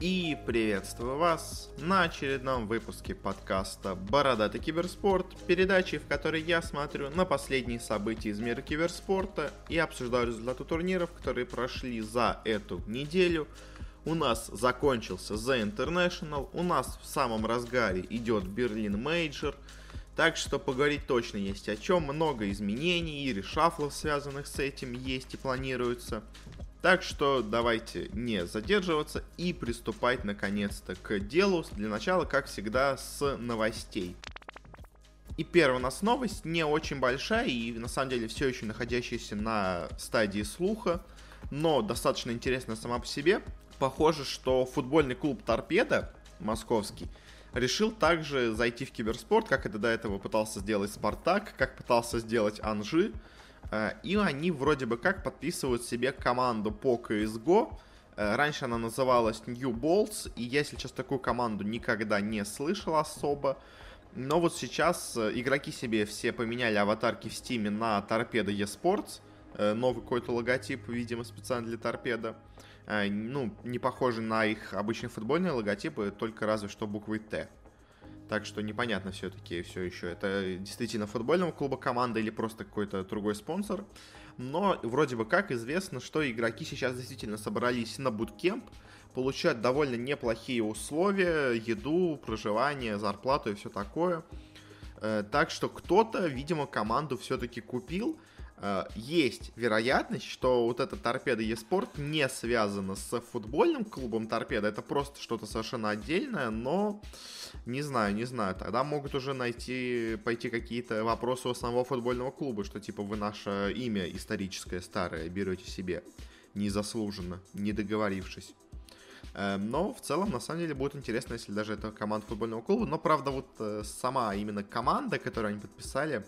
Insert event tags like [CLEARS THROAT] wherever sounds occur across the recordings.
И приветствую вас на очередном выпуске подкаста «Бородатый киберспорт», передачи, в которой я смотрю на последние события из мира киберспорта и обсуждаю результаты турниров, которые прошли за эту неделю. У нас закончился The International, у нас в самом разгаре идет Берлин Мейджор, так что поговорить точно есть о чем, много изменений и решафлов, связанных с этим, есть и планируется. Так что давайте не задерживаться и приступать наконец-то к делу. Для начала, как всегда, с новостей. И первая у нас новость не очень большая и на самом деле все еще находящаяся на стадии слуха, но достаточно интересная сама по себе. Похоже, что футбольный клуб «Торпеда» московский решил также зайти в киберспорт, как это до этого пытался сделать «Спартак», как пытался сделать «Анжи», и они вроде бы как подписывают себе команду по CSGO. Э, раньше она называлась New Bolts, и я, сейчас такую команду никогда не слышал особо. Но вот сейчас э, игроки себе все поменяли аватарки в стиме на Торпеда eSports. Новый какой-то логотип, видимо, специально для Торпеда. Ну, не похожий на их обычные футбольные логотипы, только разве что буквой Т. Так что непонятно все-таки все еще, это действительно футбольного клуба команда или просто какой-то другой спонсор. Но вроде бы как известно, что игроки сейчас действительно собрались на буткемп, получают довольно неплохие условия, еду, проживание, зарплату и все такое. Э, так что кто-то, видимо, команду все-таки купил, есть вероятность, что вот эта торпеда eSport не связана с футбольным клубом торпеда, это просто что-то совершенно отдельное, но не знаю, не знаю, тогда могут уже найти, пойти какие-то вопросы у самого футбольного клуба, что типа вы наше имя историческое старое берете себе незаслуженно, не договорившись. Э, но в целом, на самом деле, будет интересно, если даже это команда футбольного клуба. Но, правда, вот э, сама именно команда, которую они подписали,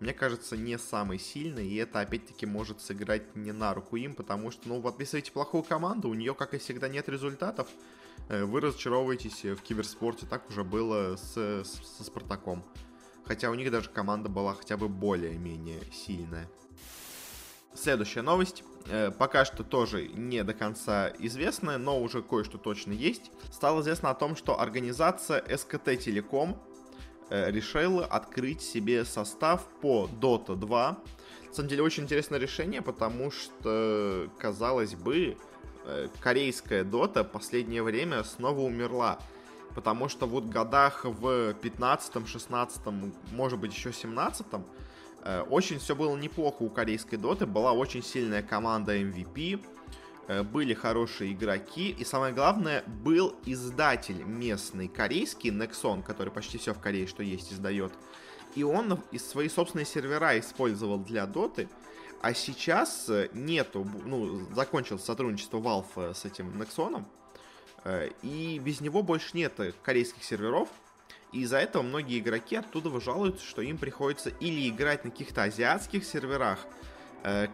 мне кажется, не самый сильный, и это опять-таки может сыграть не на руку им, потому что, ну, подписываете плохую команду, у нее, как и всегда, нет результатов, э, вы разочаровываетесь в киберспорте, так уже было с, с, со Спартаком. Хотя у них даже команда была хотя бы более-менее сильная. Следующая новость. Э, пока что тоже не до конца известная, но уже кое-что точно есть. Стало известно о том, что организация СКТ Телеком Э, решила открыть себе состав по Dota 2. На самом деле очень интересное решение, потому что, казалось бы, э, корейская Dota последнее время снова умерла. Потому что вот годах в 15 16 может быть еще 17 э, очень все было неплохо у корейской доты. Была очень сильная команда MVP, были хорошие игроки, и самое главное, был издатель местный корейский, Nexon, который почти все в Корее, что есть, издает. И он из свои собственные сервера использовал для доты, а сейчас э, нету, ну, закончилось сотрудничество Valve э, с этим Nexon, и без него больше нет корейских серверов, и из-за этого многие игроки оттуда жалуются, что им приходится или играть на каких-то азиатских серверах,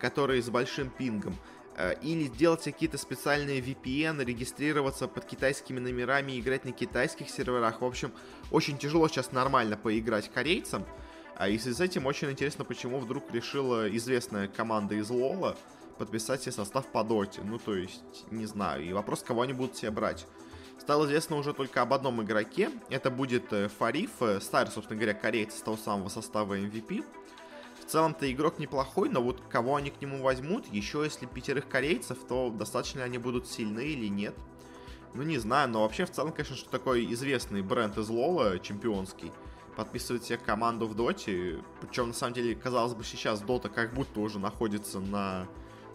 которые с большим пингом, Э, или делать какие-то специальные VPN, регистрироваться под китайскими номерами играть на китайских серверах. В общем, очень тяжело сейчас нормально поиграть корейцам. А и с этим очень интересно, почему вдруг решила известная команда из Лола подписать себе состав по доте. Ну, то есть, не знаю. И вопрос, кого они будут себе брать. Стало известно уже только об одном игроке. Это будет э, Фариф, э, старый, собственно говоря, корейец с того самого состава MVP. В целом-то игрок неплохой, но вот кого они к нему возьмут, еще если пятерых корейцев, то достаточно ли они будут сильны или нет. Ну, не знаю, но вообще в целом, конечно, что такой известный бренд из Лола, чемпионский, подписывает себе команду в Доте. Причем, на самом деле, казалось бы, сейчас Дота как будто уже находится на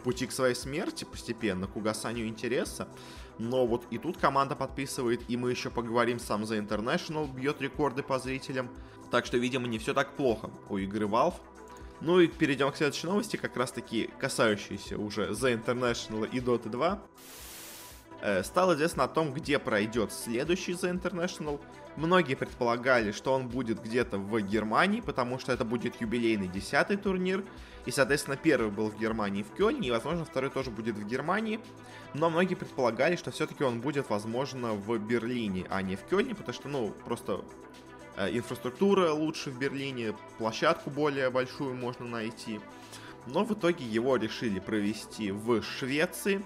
пути к своей смерти постепенно, к угасанию интереса. Но вот и тут команда подписывает, и мы еще поговорим, сам за International бьет рекорды по зрителям. Так что, видимо, не все так плохо у игры Valve. Ну и перейдем к следующей новости, как раз таки касающейся уже The International и Dota 2. Э, стало известно о том, где пройдет следующий The International. Многие предполагали, что он будет где-то в Германии, потому что это будет юбилейный десятый турнир. И, соответственно, первый был в Германии в Кёльне, и, возможно, второй тоже будет в Германии. Но многие предполагали, что все-таки он будет, возможно, в Берлине, а не в Кёльне, потому что, ну, просто инфраструктура лучше в Берлине, площадку более большую можно найти. Но в итоге его решили провести в Швеции.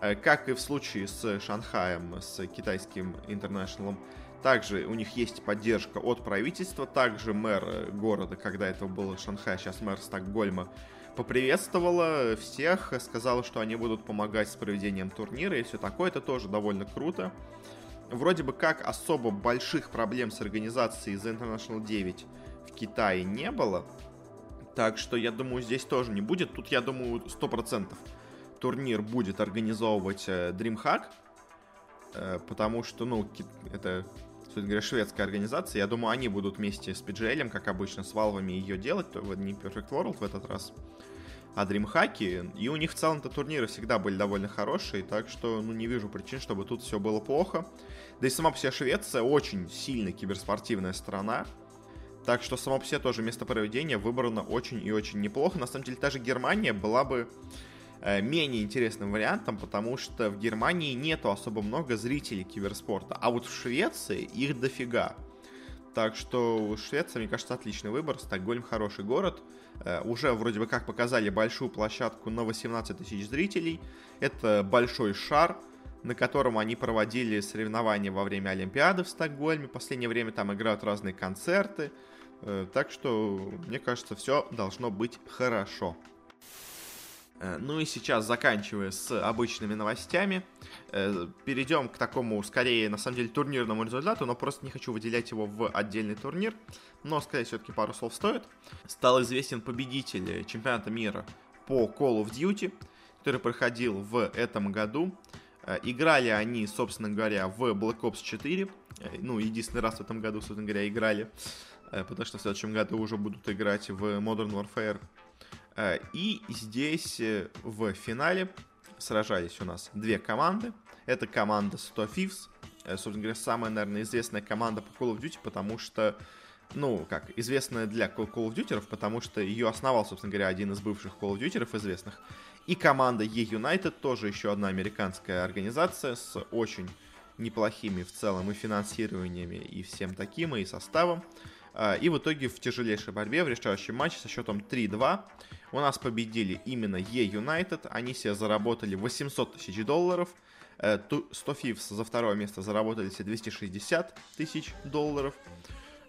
Э, как и в случае с Шанхаем, с китайским интернешнлом, также у них есть поддержка от правительства. Также мэр города, когда это был Шанхай, сейчас мэр Стокгольма, поприветствовала всех, сказала, что они будут помогать с проведением турнира и все такое. Это тоже довольно круто. Вроде бы как особо больших проблем с организацией The International 9 в Китае не было. Так что я думаю, здесь тоже не будет. Тут, я думаю, 100% турнир будет организовывать э, DreamHack. Э, потому что, ну, это, собственно говоря, шведская организация. Я думаю, они будут вместе с PGL, как обычно, с валвами ее делать. Не Perfect World в этот раз, а DreamHack. И у них в целом-то турниры всегда были довольно хорошие. Так что, ну, не вижу причин, чтобы тут все было плохо. Да и сама по себе Швеция очень сильно киберспортивная страна. Так что само по себе тоже место проведения выбрано очень и очень неплохо. На самом деле, даже Германия была бы э, менее интересным вариантом, потому что в Германии нету особо много зрителей киберспорта, а вот в Швеции их дофига. Так что Швеция, мне кажется, отличный выбор. Стокгольм хороший город. Э, уже вроде бы как показали большую площадку на 18 тысяч зрителей. Это большой шар, на котором они проводили соревнования во время Олимпиады в Стокгольме. В последнее время там играют разные концерты. Э, так что, мне кажется, все должно быть хорошо. Э, ну и сейчас, заканчивая с обычными новостями, э, перейдем к такому, скорее, на самом деле, турнирному результату, но просто не хочу выделять его в отдельный турнир, но сказать все-таки пару слов стоит. Стал известен победитель чемпионата мира по Call of Duty, который проходил в этом году. Играли они, собственно говоря, в Black Ops 4. Ну, единственный раз в этом году, собственно говоря, играли. Э, потому что в следующем году уже будут играть в Modern Warfare. Э, и здесь э, в финале сражались у нас две команды. Это команда 100 Thieves, собственно говоря, самая, наверное, известная команда по Call of Duty, потому что, ну, как, известная для Call of Duty, потому что ее основал, собственно говоря, один из бывших Call of Duty известных. И команда E-United, тоже еще одна американская организация с очень неплохими в целом и финансированиями, и всем таким, и составом. А, и в итоге в тяжелейшей борьбе, в решающем матче со счетом 3-2 у нас победили именно E-United. Они себе заработали 800 тысяч долларов. 100 э, Thieves за второе место заработали себе 260 тысяч долларов.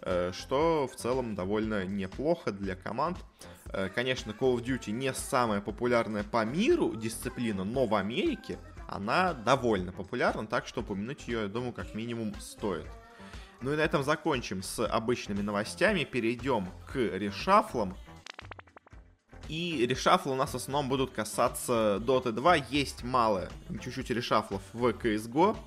Э, что в целом довольно неплохо для команд. Э, конечно, Call of Duty не самая популярная по миру дисциплина, но в Америке она довольно популярна, так что упомянуть ее, я думаю, как минимум стоит. Ну и на этом закончим с обычными новостями. Перейдем к решафлам. И решафлы у нас в основном будут касаться Dota 2. Есть мало, чуть-чуть решафлов в CSGO.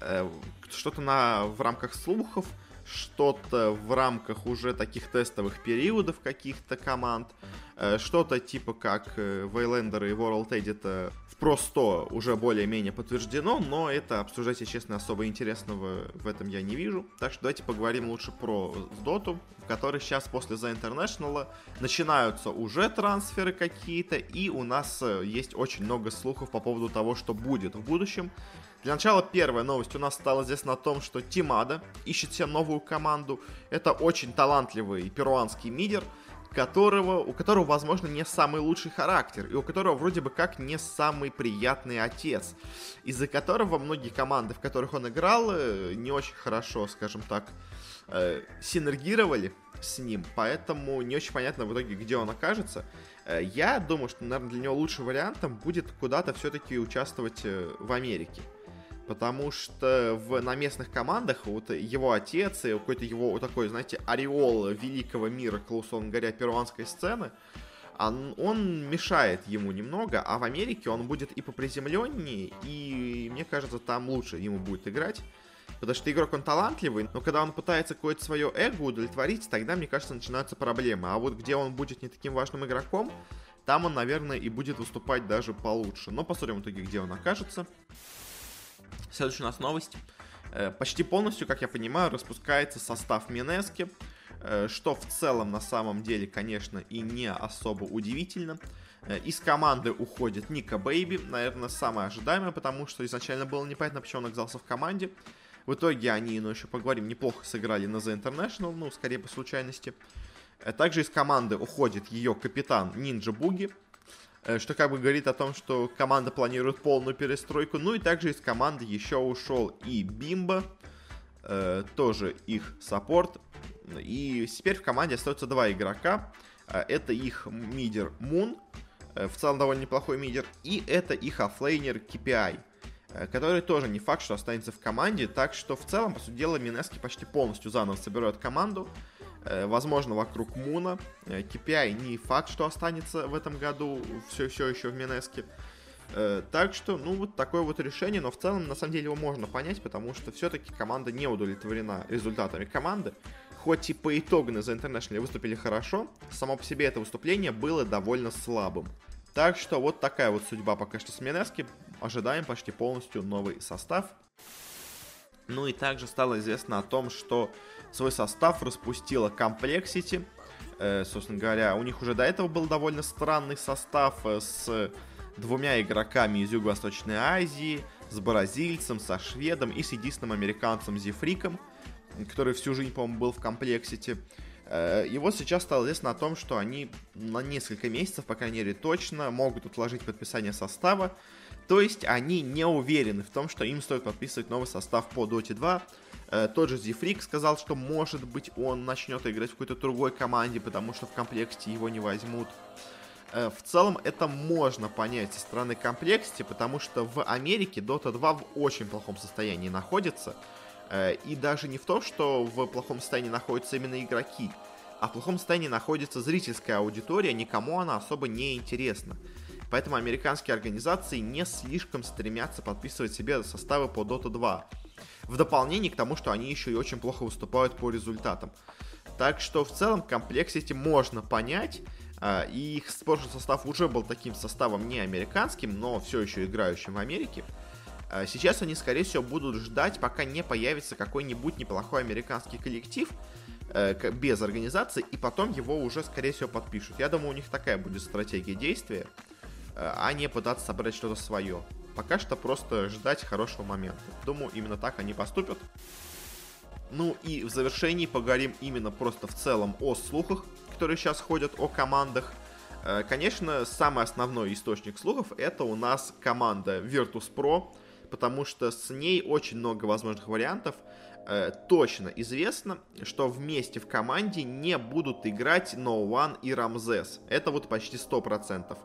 Э, что-то на, в рамках слухов, что-то в рамках уже таких тестовых периодов каких-то команд. Э, что-то типа как Вейлендер и World Edit просто уже более-менее подтверждено, но это обсуждать, если честно, особо интересного в этом я не вижу. Так что давайте поговорим лучше про Доту, в которой сейчас после The International начинаются уже трансферы какие-то, и у нас э, есть очень много слухов по поводу того, что будет в будущем. Для начала первая новость у нас стала известна о том, что Тимада ищет себе новую команду. Это очень талантливый перуанский мидер, которого, у которого, возможно, не самый лучший характер, и у которого вроде бы как не самый приятный отец, из-за которого многие команды, в которых он играл, э, не очень хорошо, скажем так, э, синергировали с ним, поэтому не очень понятно в итоге, где он окажется. Э, я думаю, что, наверное, для него лучшим вариантом будет куда-то все-таки участвовать в Америке. Потому что в, на местных командах вот его отец и какой-то его вот такой, знаете, ореол великого мира, условно говоря, перуанской сцены, он, он мешает ему немного, а в Америке он будет и поприземленнее, и мне кажется, там лучше ему будет играть. Потому что игрок он талантливый, но когда он пытается какое-то свое эго удовлетворить, тогда, мне кажется, начинаются проблемы. А вот где он будет не таким важным игроком, там он, наверное, и будет выступать даже получше. Но посмотрим в итоге, где он окажется. Следующая у нас новость. Э, почти полностью, как я понимаю, распускается состав Минески, э, что в целом на самом деле, конечно, и не особо удивительно. Э, из команды уходит Ника Бейби, наверное, самое ожидаемое, потому что изначально было непонятно, почему он оказался в команде. В итоге они, ну еще поговорим, неплохо сыграли на The International, ну, скорее по случайности. Также из команды уходит ее капитан Нинджа Буги, что как бы говорит о том, что команда планирует полную перестройку. Ну и также из команды еще ушел и Бимба, э, тоже их саппорт. И теперь в команде остается два игрока. Э, это их мидер Мун, в целом довольно неплохой мидер, и это их оффлейнер kpii. Э, который тоже не факт, что останется в команде. Так что в целом, по сути дела, Минески почти полностью заново собирают команду. Э, возможно, вокруг Муна. KPI э, не факт, что останется в этом году все, все еще в Минеске. Так что, ну, вот такое вот решение, но в целом, на самом деле, его можно понять, потому что все-таки команда не удовлетворена результатами команды. Хоть и по итогу на The International выступили хорошо, само по себе это выступление было довольно слабым. Так что вот такая вот судьба пока что с Минески ожидаем почти полностью новый состав. Ну и также стало известно о том, что свой состав распустила Complexity. Э, собственно говоря, у них уже до этого был довольно странный состав э, с двумя игроками из Юго-Восточной Азии, с бразильцем, со шведом и с единственным американцем Зефриком, который всю жизнь, по-моему, был в Complexity. Э, и вот сейчас стало известно о том, что они на несколько месяцев, по крайней мере точно, могут отложить подписание состава. То есть они не уверены в том, что им стоит подписывать новый состав по Dota 2. Э, тот же Зифрик сказал, что может быть он начнет играть в какой-то другой команде, потому что в комплекте его не возьмут. Э, в целом это можно понять со стороны комплекте, потому что в Америке Dota 2 в очень плохом состоянии находится. Э, и даже не в том, что в плохом состоянии находятся именно игроки, а в плохом состоянии находится зрительская аудитория, никому она особо не интересна. Поэтому американские организации не слишком стремятся подписывать себе составы по Dota 2. В дополнение к тому, что они еще и очень плохо выступают по результатам. Так что в целом комплекс эти можно понять. А, и их прошлый состав уже был таким составом не американским, но все еще играющим в Америке. А, сейчас они, скорее всего, будут ждать, пока не появится какой-нибудь неплохой американский коллектив э, без организации, и потом его уже, скорее всего, подпишут. Я думаю, у них такая будет стратегия действия. Э, а не пытаться собрать что-то свое. Пока что просто ждать хорошего момента. Думаю, именно так они поступят. Ну и в завершении поговорим именно просто в целом о слухах, которые сейчас ходят о командах. Э, конечно, самый основной источник слухов это у нас команда Virtus.pro, потому что с ней очень много возможных вариантов. Э, точно известно, что вместе в команде не будут играть No One и Рамзес. Это вот почти 100%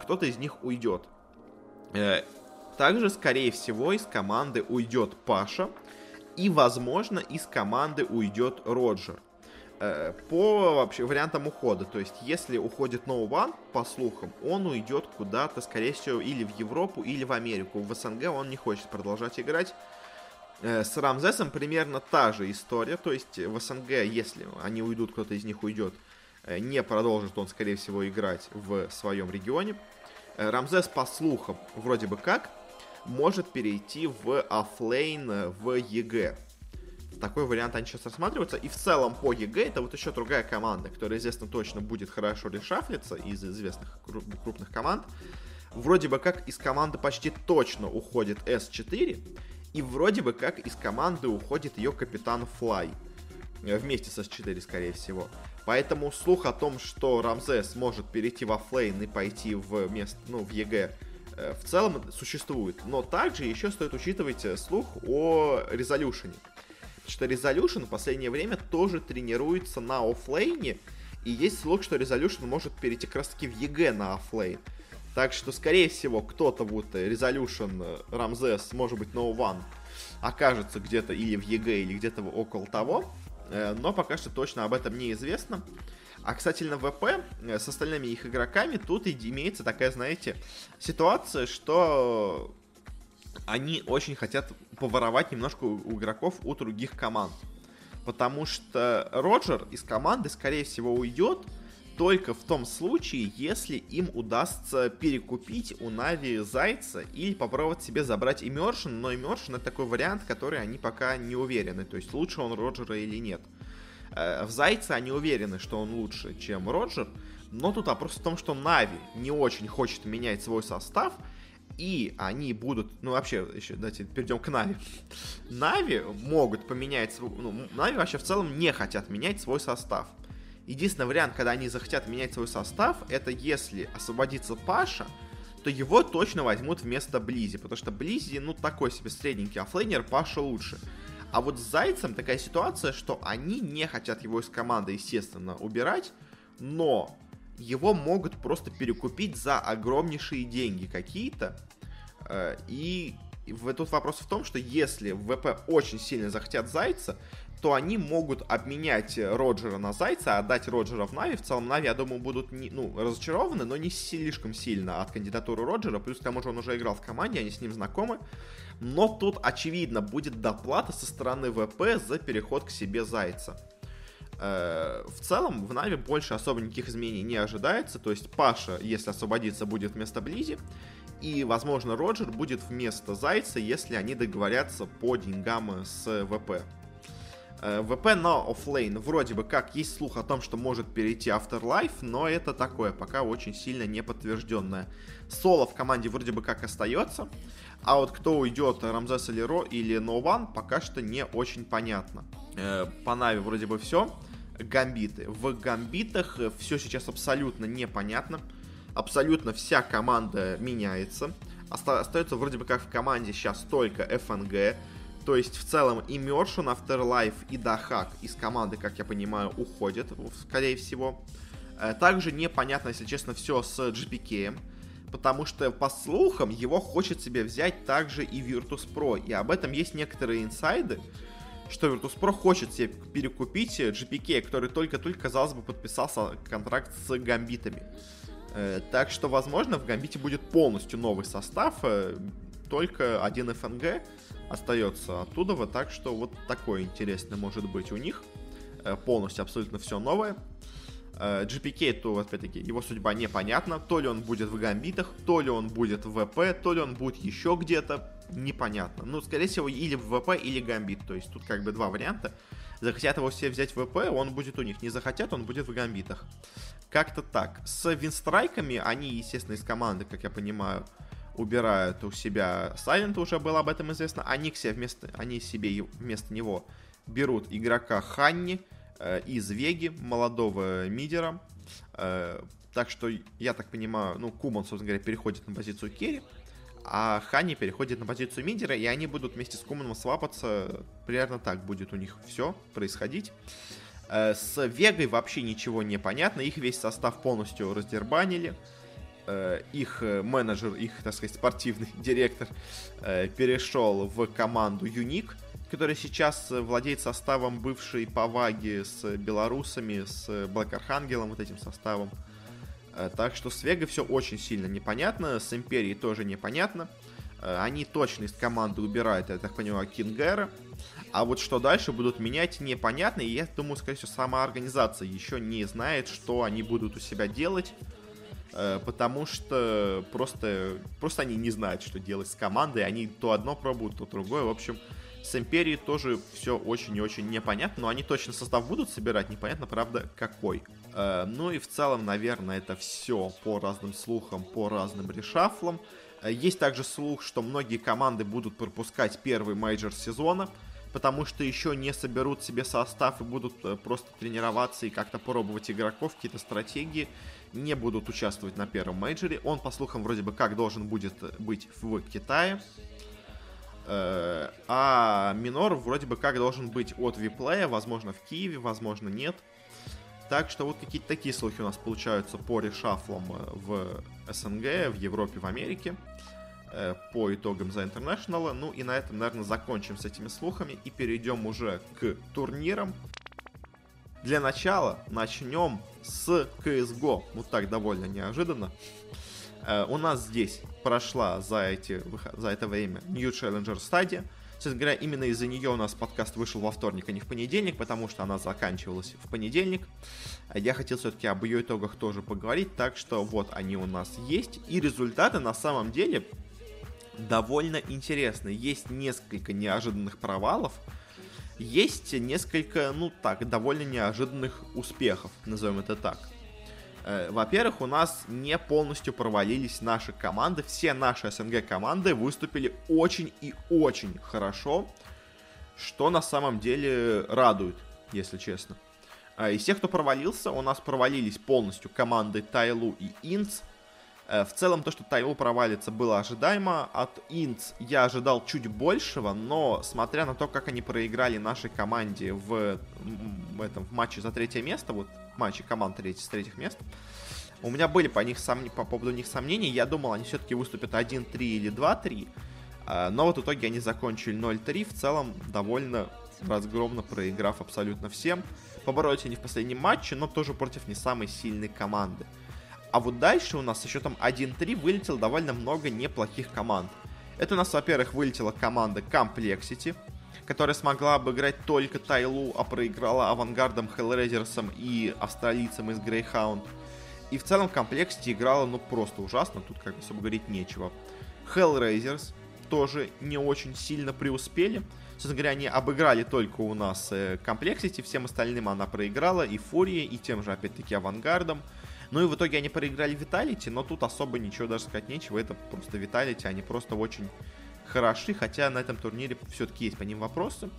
кто-то из них уйдет. Э, также, скорее всего, из команды уйдет Паша. И, возможно, из команды уйдет Роджер. Э, по вообще вариантам ухода. То есть, если уходит One, по слухам, он уйдет куда-то, скорее всего, или в Европу, или в Америку. В СНГ он не хочет продолжать играть. Э, с Рамзесом примерно та же история. То есть, в СНГ, если они уйдут, кто-то из них уйдет, не продолжит он, скорее всего, играть в своем регионе. Э, Рамзес, по слухам, вроде бы как, может перейти в оффлейн в EG. Такой вариант они сейчас рассматриваются. И в целом по EG это вот еще другая команда, которая, известно, точно будет хорошо решафлиться из известных крупных команд. Вроде бы как из команды почти точно уходит S4. И вроде бы как из команды уходит ее капитан Флай. Э, вместе с S4, скорее всего. Поэтому слух о том, что Рамзес может перейти в оффлейн и пойти в место, ну, в EG, э, в целом существует. Но также еще стоит учитывать э, слух о Резолюшене. Потому что Резолюшн в последнее время тоже тренируется на оффлейне, и есть слух, что Резолюшн может перейти как раз таки в EG на оффлейн. Так что, скорее всего, кто-то вот Резолюшн, Рамзес, может быть, No One, окажется где-то или в EG, или где-то около того. Э, но пока что точно об этом неизвестно. А, кстати, на ВП э, с остальными их игроками тут имеется такая, знаете, ситуация, что они очень хотят поворовать немножко у игроков у других команд. Потому что Роджер из команды, скорее всего, уйдет, только в том случае, если им удастся перекупить у Нави Зайца или попробовать себе забрать Immersion, но Immersion это такой вариант, который они пока не уверены, то есть лучше он Роджера или нет. Э, в Зайце они уверены, что он лучше, чем Роджер, но тут вопрос в том, что Нави не очень хочет менять свой состав, и они будут, ну вообще, еще давайте перейдем к Нави. Нави могут поменять, ну, Нави вообще в целом не хотят менять свой состав. Единственный вариант, когда они захотят менять свой состав, это если освободится Паша, то его точно возьмут вместо Близи, потому что Близи, ну, такой себе средненький оффлейнер, Паша лучше. А вот с Зайцем такая ситуация, что они не хотят его из команды, естественно, убирать, но его могут просто перекупить за огромнейшие деньги какие-то. Э, и тут вопрос в том, что если ВП очень сильно захотят Зайца, то они могут обменять Роджера на Зайца, отдать Роджера в Нави. В целом, Нави, я думаю, будут не, ну, разочарованы, но не слишком сильно от кандидатуры Роджера. Плюс к тому же он уже играл в команде, они с ним знакомы. Но тут, очевидно, будет доплата со стороны ВП за переход к себе Зайца. Э, в целом, в Нави больше особо никаких изменений не ожидается. То есть Паша, если освободится, будет вместо Близи. И, возможно, Роджер будет вместо Зайца, если они договорятся по деньгам с ВП. Э, ВП на оффлейн вроде бы как есть слух о том, что может перейти Afterlife, но это такое, пока очень сильно не подтвержденное. Соло в команде вроде бы как остается, а вот кто уйдет, Рамзес или Ро или No One, пока что не очень понятно. Э, по Нави вроде бы все. Гамбиты. В гамбитах все сейчас абсолютно непонятно. Абсолютно вся команда меняется. Остается вроде бы как в команде сейчас только ФНГ. То есть, в целом, и Мершин, Afterlife, и Дахак из команды, как я понимаю, уходят, скорее всего. Э, также непонятно, если честно, все с GPK, потому что, по слухам, его хочет себе взять также и Virtus.pro, и об этом есть некоторые инсайды, что Virtus.pro хочет себе перекупить GPK, который только-только, казалось бы, подписался контракт с гамбитами. Э, так что, возможно, в гамбите будет полностью новый состав, э, только один ФНГ, остается оттуда, вот так что вот такое интересное может быть у них. Э, полностью абсолютно все новое. Э, GPK, то, опять-таки, его судьба непонятна. То ли он будет в гамбитах, то ли он будет в ВП, то ли он будет еще где-то. Непонятно. Ну, скорее всего, или в ВП, или гамбит. То есть тут как бы два варианта. Захотят его все взять в ВП, он будет у них. Не захотят, он будет в гамбитах. Как-то так. С винстрайками, они, естественно, из команды, как я понимаю, убирают у себя Silent, уже было об этом известно. Они, себе вместо, они себе вместо него берут игрока Ханни э, из Веги, молодого мидера. Э, так что, я так понимаю, ну, Куман, собственно говоря, переходит на позицию Керри, а Ханни переходит на позицию мидера, и они будут вместе с Куманом свапаться. Примерно так будет у них все происходить. Э, с Вегой вообще ничего не понятно, их весь состав полностью раздербанили. Э, их э, менеджер, их, так сказать, спортивный [LAUGHS] директор э, перешел в команду Юник, которая сейчас владеет составом бывшей Паваги с белорусами, с Блэк Архангелом, вот этим составом. Так что с Вега все очень сильно непонятно, с Империей тоже непонятно. Они точно из команды убирают, я так понимаю, Кингера. А вот что дальше будут менять, непонятно. И я думаю, скорее всего, сама организация еще не знает, что они будут у себя делать. Э, потому что просто, просто они не знают, что делать с командой, они то одно пробуют, то другое, в общем, с Империей тоже все очень и очень непонятно, но они точно состав будут собирать, непонятно, правда, какой. Э, ну и в целом, наверное, это все по разным слухам, по разным решафлам. Э, есть также слух, что многие команды будут пропускать первый мейджор сезона, потому что еще не соберут себе состав и будут просто тренироваться и как-то пробовать игроков, какие-то стратегии не будут участвовать на первом мейджоре. Он, по слухам, вроде бы как должен будет быть в Китае. Э, а Минор вроде бы как должен быть от Виплея, возможно в Киеве, возможно нет. Так что вот какие-то такие слухи у нас получаются по решафлам э, в СНГ, в Европе, в Америке э, по итогам за International. Ну и на этом, наверное, закончим с этими слухами и перейдем уже к турнирам. Для начала начнем с CSGO. Вот так довольно неожиданно. Э, у нас здесь прошла за, эти, за это время New Challenger стадия. Честно говоря, именно из-за нее у нас подкаст вышел во вторник, а не в понедельник, потому что она заканчивалась в понедельник. Я хотел все-таки об ее итогах тоже поговорить, так что вот они у нас есть. И результаты на самом деле довольно интересны. Есть несколько неожиданных провалов, есть несколько, ну так, довольно неожиданных успехов, назовем это так. Э, во-первых, у нас не полностью провалились наши команды. Все наши СНГ команды выступили очень и очень хорошо, что на самом деле радует, если честно. Э, из тех, кто провалился, у нас провалились полностью команды Тайлу и Инц. Э, в целом, то, что Тайлу провалится, было ожидаемо. От Инц я ожидал чуть большего, но смотря на то, как они проиграли нашей команде в, в этом в матче за третье место, вот матче команд треть, с третьих мест, у меня были по, них сомн... по поводу них сомнения. Я думал, они все-таки выступят 1-3 или 2-3. Э, но вот в итоге они закончили 0-3. В целом, довольно разгромно проиграв абсолютно всем. Поборолись они в последнем матче, но тоже против не самой сильной команды. А вот дальше у нас со счетом 1-3 вылетело довольно много неплохих команд. Это у нас, во-первых, вылетела команда Complexity, которая смогла обыграть только Тайлу, а проиграла авангардом, Hellraisers'ом и австралийцам из Greyhound. И в целом Complexity играла, ну, просто ужасно, тут как бы особо говорить нечего. Hellraisers тоже не очень сильно преуспели. Собственно говоря, они обыграли только у нас э, Complexity, всем остальным она проиграла, и Фурии, и тем же, опять-таки, Авангардом. Ну и в итоге они проиграли Виталити, но тут особо ничего даже сказать нечего. Это просто Виталити, они просто очень хороши, хотя на этом турнире все-таки есть по ним вопросы.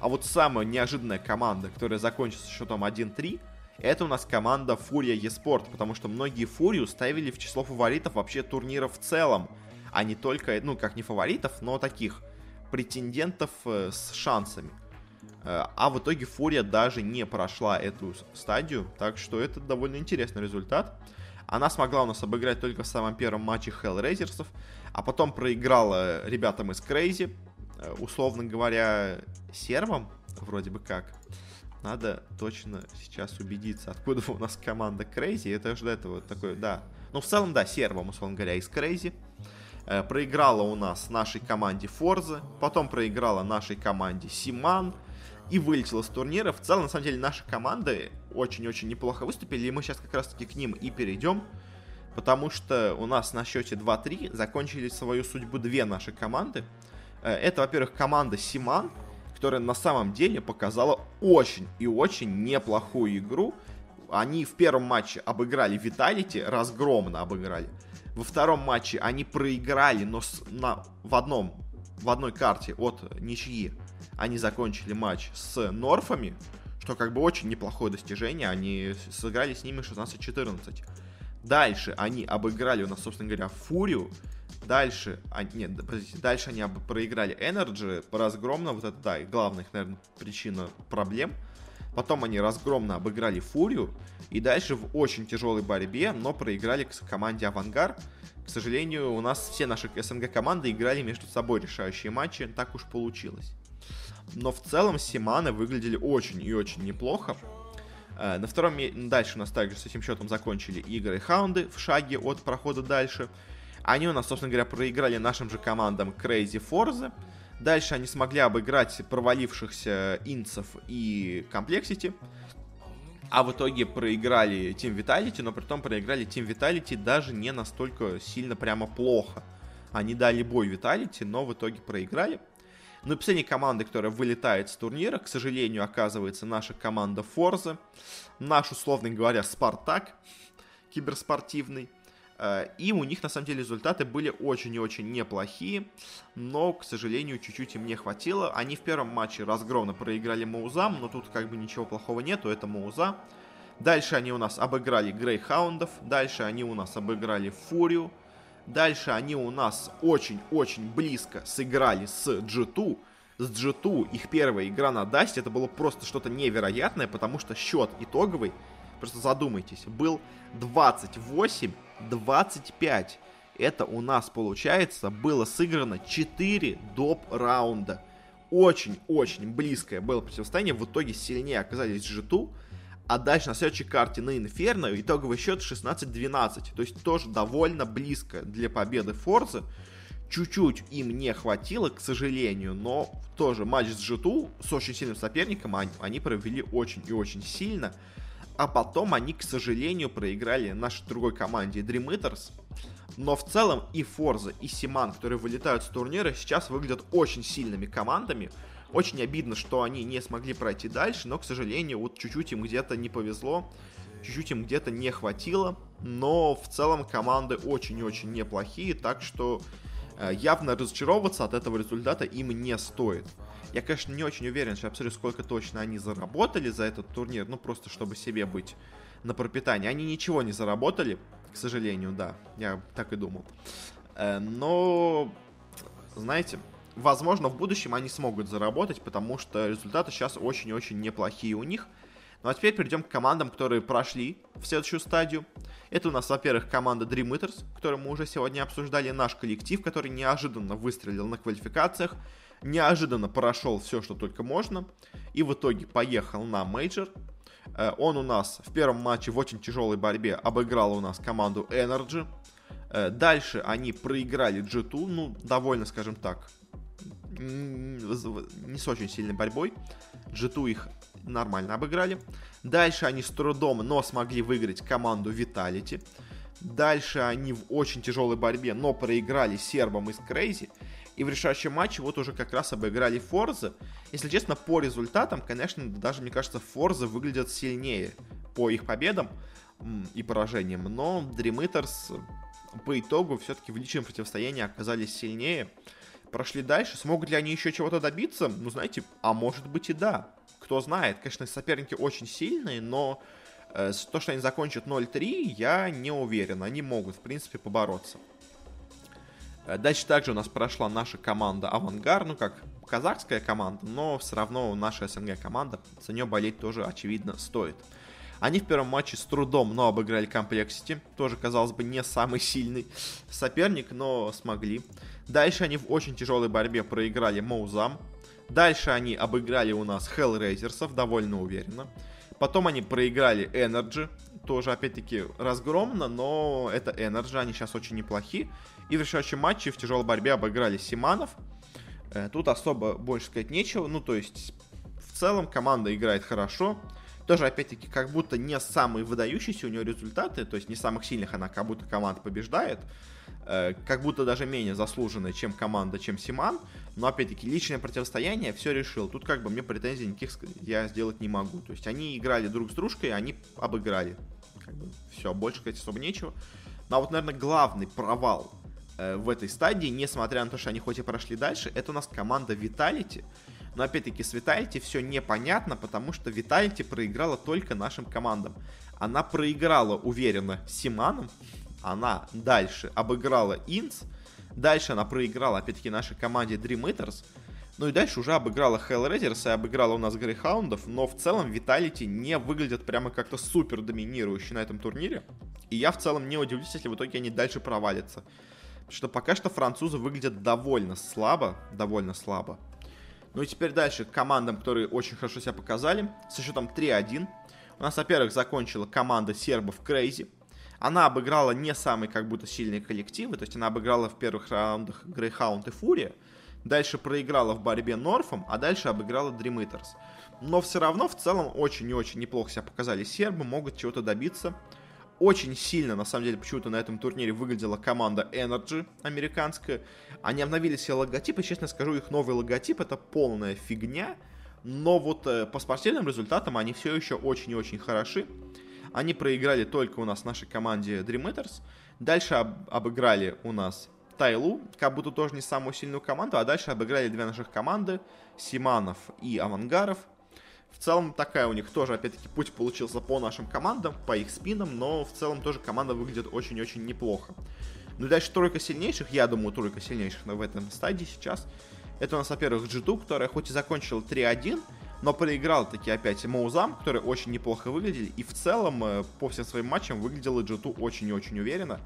А вот самая неожиданная команда, которая закончится счетом 1-3, это у нас команда Фурия Еспорт, потому что многие Фурию ставили в число фаворитов вообще турнира в целом, а не только, ну, как не фаворитов, но таких претендентов э, с шансами. Э, а в итоге Фурия даже не прошла эту стадию, так что это довольно интересный результат. Она смогла у нас обыграть только в самом первом матче Hellraisers'ов, а потом проиграла ребятам из Crazy, э, условно говоря, сервам, вроде бы как. Надо точно сейчас убедиться, откуда у нас команда Crazy. Это же до этого такой, да. Ну, в целом, да, сервам, условно говоря, из Crazy. Э, проиграла у нас нашей команде Forza, потом проиграла нашей команде Симан, и вылетела с турнира. В целом, на самом деле, наши команды очень-очень неплохо выступили, и мы сейчас как раз-таки к ним и перейдем, потому что у нас на счете 2-3 закончили свою судьбу две наши команды. Э, это, во-первых, команда Симан, которая на самом деле показала очень и очень неплохую игру. Они в первом матче обыграли Виталити, разгромно обыграли. Во втором матче они проиграли, но с, на, в одном в одной карте от ничьи они закончили матч с Норфами, что как бы очень неплохое достижение. Они сыграли с ними 16-14. Дальше они обыграли у нас, собственно говоря, Фурию. Дальше, они, нет, подождите, дальше они проиграли Energy разгромно, вот это, да, главная, наверное, причина проблем. Потом они разгромно обыграли Фурию. И дальше в очень тяжелой борьбе, но проиграли к команде Авангар. К сожалению, у нас все наши СНГ команды играли между собой решающие матчи, так уж получилось. Но в целом Симаны выглядели очень и очень неплохо. Э, на втором дальше у нас также с этим счетом закончили игры Хаунды в шаге от прохода дальше. Они у нас, собственно говоря, проиграли нашим же командам Crazy Forza. Дальше они смогли обыграть провалившихся инцев и Complexity. А в итоге проиграли Team Vitality, но при том проиграли Team Vitality даже не настолько сильно прямо плохо. Они дали бой Vitality, но в итоге проиграли. Ну и последней командой, которая вылетает с турнира, к сожалению, оказывается наша команда Форза. Наш, условно говоря, Спартак киберспортивный. Э, и у них, на самом деле, результаты были очень и очень неплохие, но, к сожалению, чуть-чуть им не хватило. Они в первом матче разгромно проиграли Маузам, но тут как бы ничего плохого нету, это Мауза. Дальше они у нас обыграли Грейхаундов, дальше они у нас обыграли Фурию, Дальше они у нас очень-очень близко сыграли с G2. С G2 их первая игра на Дасте, это было просто что-то невероятное, потому что счет итоговый, просто задумайтесь, был 28-25. Это у нас, получается, было сыграно 4 доп. раунда. Очень-очень близкое было противостояние. В итоге сильнее оказались G2. А дальше на следующей карте на Инферно итоговый счет 16-12. То есть тоже довольно близко для победы Форзы. Чуть-чуть им не хватило, к сожалению, но тоже матч с G2 с очень сильным соперником они, они провели очень и очень сильно. А потом они, к сожалению, проиграли нашей другой команде Dream Eaters. Но в целом и Форза, и Симан, которые вылетают с турнира, сейчас выглядят очень сильными командами. Очень обидно, что они не смогли пройти дальше, но, к сожалению, вот чуть-чуть им где-то не повезло, чуть-чуть им где-то не хватило, но в целом команды очень и очень неплохие, так что э, явно разочаровываться от этого результата им не стоит. Я, конечно, не очень уверен, что абсолютно сколько точно они заработали за этот турнир, ну просто чтобы себе быть на пропитание. Они ничего не заработали, к сожалению, да, я так и думал. Э, но, знаете, возможно, в будущем они смогут заработать, потому что результаты сейчас очень-очень неплохие у них. Ну а теперь перейдем к командам, которые прошли в следующую стадию. Это у нас, во-первых, команда Dream Eaters, которую мы уже сегодня обсуждали, наш коллектив, который неожиданно выстрелил на квалификациях, неожиданно прошел все, что только можно, и в итоге поехал на мейджор. Э, он у нас в первом матче в очень тяжелой борьбе обыграл у нас команду NRG. Э, дальше они проиграли G2, ну, довольно, скажем так, не с очень сильной борьбой. G2 их нормально обыграли. Дальше они с трудом, но смогли выиграть команду Vitality. Дальше они в очень тяжелой борьбе, но проиграли сербам из CR4ZY. И в решающем матче вот уже как раз обыграли Форза. Если честно, по результатам, конечно, даже, мне кажется, Форза выглядят сильнее по их победам и поражениям. Но Eaters по итогу все-таки в личном противостоянии оказались сильнее. Прошли дальше. Смогут ли они еще чего-то добиться? Ну, знаете, а может быть и да. Кто знает. Конечно, соперники очень сильные, но э, то, что они закончат 0-3, я не уверен. Они могут, в принципе, побороться. Э, дальше также у нас прошла наша команда Авангар, ну как казахская команда, но все равно наша СНГ команда, за нее болеть тоже очевидно стоит. Они в первом матче с трудом, но обыграли Complexity. Тоже, казалось бы, не самый сильный соперник, но смогли. Дальше они в очень тяжелой борьбе проиграли Моузам. Дальше они обыграли у нас Hellraisers довольно уверенно. Потом они проиграли Energy, тоже опять-таки разгромно, но это Energy, они сейчас очень неплохи. И в решающем матче в тяжелой борьбе обыграли Симанов. Э, тут особо больше сказать нечего. Ну, то есть, в целом команда играет хорошо. Тоже, опять-таки, как будто не самые выдающиеся у нее результаты, то есть не самых сильных она как будто команда побеждает. Э, как будто даже менее заслуженная, чем команда, чем Симан. Но, опять-таки, личное противостояние все решил. Тут как бы мне претензий никаких я сделать не могу. То есть они играли друг с дружкой, они обыграли. Как бы все, больше сказать особо нечего. Но вот, наверное, главный провал Э, в этой стадии, несмотря на то, что они хоть и прошли дальше, это у нас команда Vitality. Но опять-таки с Vitality все непонятно, потому что Vitality проиграла только нашим командам. Она проиграла уверенно Симаном, она дальше обыграла Инс, дальше она проиграла опять-таки нашей команде Dream Eaters, ну и дальше уже обыграла Hellraisers и обыграла у нас Грейхаундов, но в целом Vitality не выглядят прямо как-то супер доминирующие на этом турнире. И я в целом не удивлюсь, если в итоге они дальше провалятся что пока что французы выглядят довольно слабо, довольно слабо. Ну и теперь дальше к командам, которые очень хорошо себя показали. Со счетом 3-1. У нас, во-первых, закончила команда сербов Крейзи. Она обыграла не самые как будто сильные коллективы, то есть она обыграла в первых раундах Грейхаунд и Фурия. Дальше проиграла в борьбе Норфом, а дальше обыграла Dream Eaters. Но все равно в целом очень и очень неплохо себя показали сербы, могут чего-то добиться. Очень сильно, на самом деле, почему-то на этом турнире выглядела команда Energy американская. Они обновили все логотипы, честно скажу, их новый логотип это полная фигня. Но вот э, по спортивным результатам они все еще очень и очень хороши. Они проиграли только у нас нашей команде Dream Eaters. Дальше об, обыграли у нас Тайлу, как будто тоже не самую сильную команду, а дальше обыграли две наших команды, Симанов и Авангаров. В целом такая у них тоже, опять-таки, путь получился по нашим командам, по их спинам, но в целом тоже команда выглядит очень-очень неплохо. Ну и дальше тройка сильнейших, я думаю, тройка сильнейших в этом стадии сейчас. Это у нас, во-первых, G2, которая хоть и закончила 3-1, но проиграл таки опять Моузам, которые очень неплохо выглядели, и в целом э, по всем своим матчам выглядела G2 очень и очень уверенно.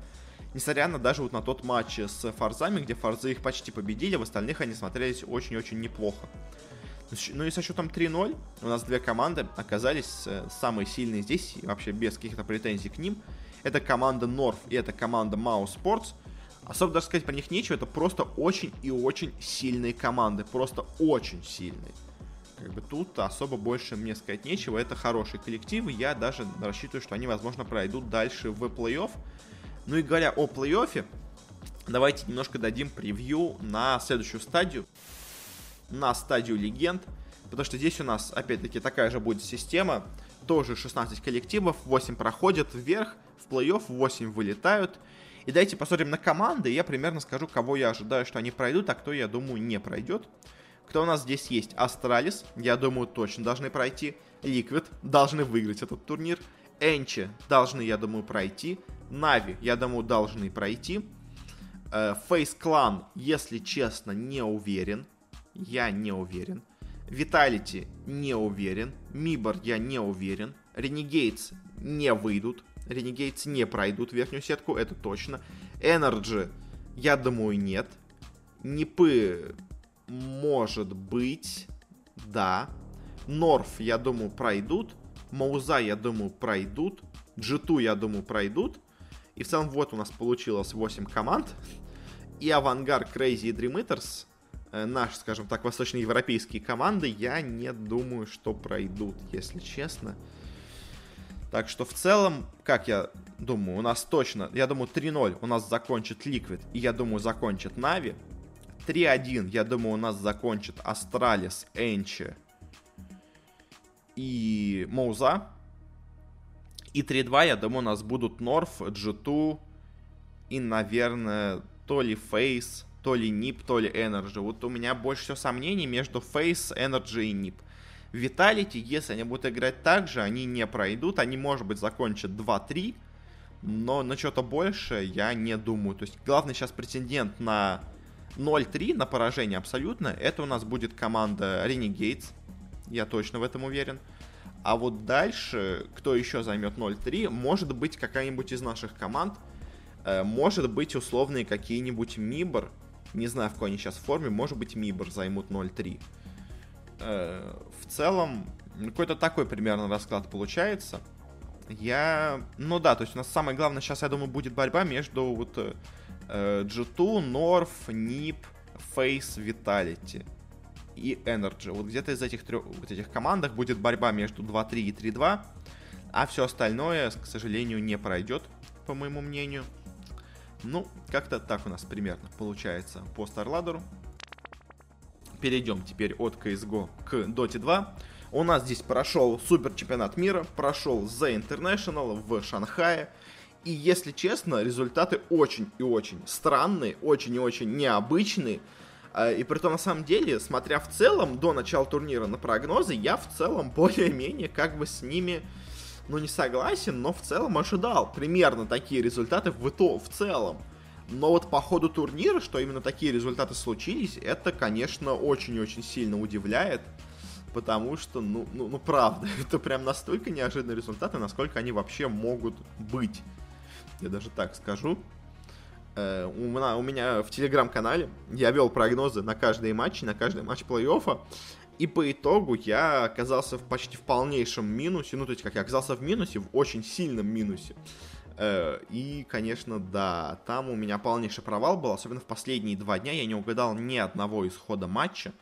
Несмотря на даже вот на тот матч с Фарзами, где Фарзы их почти победили, в остальных они смотрелись очень-очень неплохо. Ну и со счетом 3-0 у нас две команды оказались э, самые сильные здесь, вообще без каких-то претензий к ним. Это команда North и это команда Mao Sports. Особо даже сказать про них нечего, это просто очень и очень сильные команды, просто очень сильные. Как бы тут особо больше мне сказать нечего, это хорошие коллективы, я даже рассчитываю, что они, возможно, пройдут дальше в плей-офф. Ну и говоря о плей-оффе, давайте немножко дадим превью на следующую стадию на стадию легенд, потому что здесь у нас, опять-таки, такая же будет система, тоже 16 коллективов, 8 проходят вверх, в плей-офф 8 вылетают. И давайте посмотрим на команды, и я примерно скажу, кого я ожидаю, что они пройдут, а кто, я думаю, не пройдет. Кто у нас здесь есть? Astralis, я думаю, точно должны пройти. Liquid должны выиграть этот турнир. ENCE должны, я думаю, пройти. Na'Vi, я думаю, должны пройти. FaZe Clan, если честно, не уверен. Я не уверен. Vitality не уверен. MIBR я не уверен. Renegades не выйдут. Renegades не пройдут верхнюю сетку, это точно. NRG, я думаю, нет. Нипы, может быть, да. North, я думаю, пройдут. Mouz, я думаю, пройдут. G2, я думаю, пройдут. И в целом вот у нас получилось 8 команд. И AVANGAR, CR4ZY и Dream Eaters, наши, скажем так, восточноевропейские команды, я не думаю, что пройдут, если честно. Так что в целом, как я думаю, у нас точно, я думаю, 3-0 у нас закончит Liquid, и я думаю, закончит Na'Vi. 3-1, я думаю, у нас закончит Astralis, ENCE и Моуза. И 3-2, я думаю, у нас будут Норф, G2 и, наверное, то ли Фейс, то ли Нип, то ли Energy. Вот у меня больше всего сомнений между Фейс, Energy и Нип. Виталити, если они будут играть так же, они не пройдут. Они, может быть, закончат 2-3. Но на что-то больше я не думаю. То есть главный сейчас претендент на 0-3, на поражение абсолютно, это у нас будет команда Renegades. Я точно в этом уверен. А вот дальше, кто еще займет 0-3, может быть какая-нибудь из наших команд, э, может быть условные какие-нибудь Мибор, не знаю в какой они сейчас форме, может быть Мибор займут 0-3. Э, в целом, какой-то такой примерно расклад получается. Я, ну да, то есть у нас самое главное сейчас, я думаю, будет борьба между вот э, G2, North, NIP, Face, Vitality и Energy. Вот где-то из этих трех вот этих командах будет борьба между 2-3 и 3-2, а все остальное, к сожалению, не пройдет, по моему мнению. Ну, как-то так у нас примерно получается по StarLadder. Перейдем теперь от CSGO к Dota 2. У нас здесь прошел супер чемпионат мира, прошел The International в Шанхае. И если честно, результаты очень и очень странные, очень и очень необычные. А, и при том, на самом деле, смотря в целом до начала турнира на прогнозы, я в целом более-менее как бы с ними, ну, не согласен, но в целом ожидал примерно такие результаты в, итоге, в целом. Но вот по ходу турнира, что именно такие результаты случились, это, конечно, очень-очень сильно удивляет. Потому что, ну, ну, ну, правда, [LAUGHS] это прям настолько неожиданные результаты, насколько они вообще могут быть. Я даже так скажу. Э, у, меня, у меня в телеграм-канале я вел прогнозы на каждый матч, на каждый матч плей-оффа. И по итогу я оказался в почти в полнейшем минусе. Ну, то есть, как я оказался в минусе, в очень сильном минусе. Э, и, конечно, да, там у меня полнейший провал был. Особенно в последние два дня я не угадал ни одного исхода матча.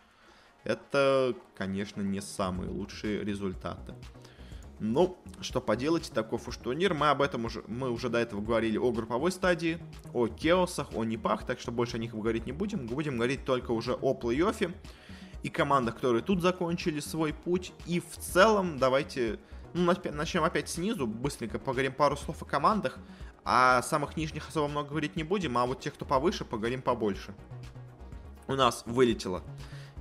Это, конечно, не самые лучшие результаты. Ну, что поделать, таков уж турнир. Мы об этом уже, мы уже до этого говорили о групповой стадии, о Кеосах, о Нипах, так что больше о них говорить не будем. Будем говорить только уже о плей-оффе и командах, которые тут закончили свой путь. И в целом, давайте ну, начнем опять снизу, быстренько поговорим пару слов о командах. О самых нижних особо много говорить не будем, а вот тех, кто повыше, поговорим побольше. У нас вылетела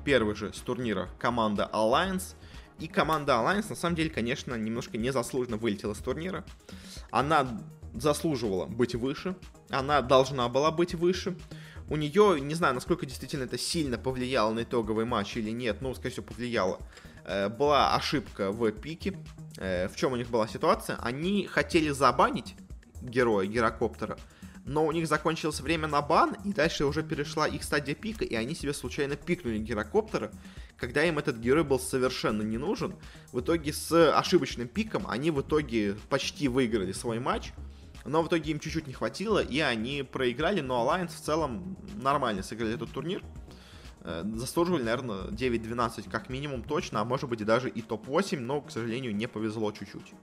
первый же с турнира команда Alliance – и команда Alliance, на самом деле, конечно, немножко незаслуженно вылетела с турнира. Она заслуживала быть выше, она должна была быть выше. У нее, не знаю, насколько действительно это сильно повлияло на итоговый матч или нет, но, скорее всего, повлияло. Э, была ошибка в пике. Э, в чем у них была ситуация? Они хотели забанить героя гирокоптера, но у них закончилось время на бан, и дальше уже перешла их стадия пика, и они себе случайно пикнули гирокоптера, когда им этот герой был совершенно не нужен. В итоге с ошибочным пиком они в итоге почти выиграли свой матч, но в итоге им чуть-чуть не хватило, и они проиграли, но Alliance в целом нормально сыграли этот турнир. Э, заслуживали, наверное, 9-12 как минимум точно, а может быть и даже и топ-8, но, к сожалению, не повезло чуть-чуть.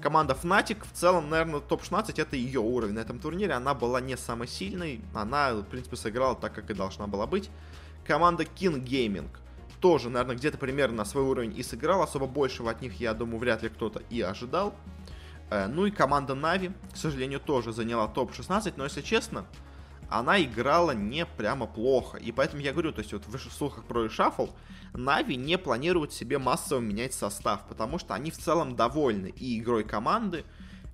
Команда Fnatic, в целом, наверное, топ-16 это ее уровень на этом турнире. Она была не самой сильной. Она, в принципе, сыграла так, как и должна была быть. Команда King Gaming тоже, наверное, где-то примерно на свой уровень и сыграла. Особо большего от них, я думаю, вряд ли кто-то и ожидал. Э, ну и команда Нави, к сожалению, тоже заняла топ-16. Но, если честно, она играла не прямо плохо. И поэтому я говорю, то есть вот в слухах про решафл, Нави не планируют себе массово менять состав, потому что они в целом довольны и игрой команды,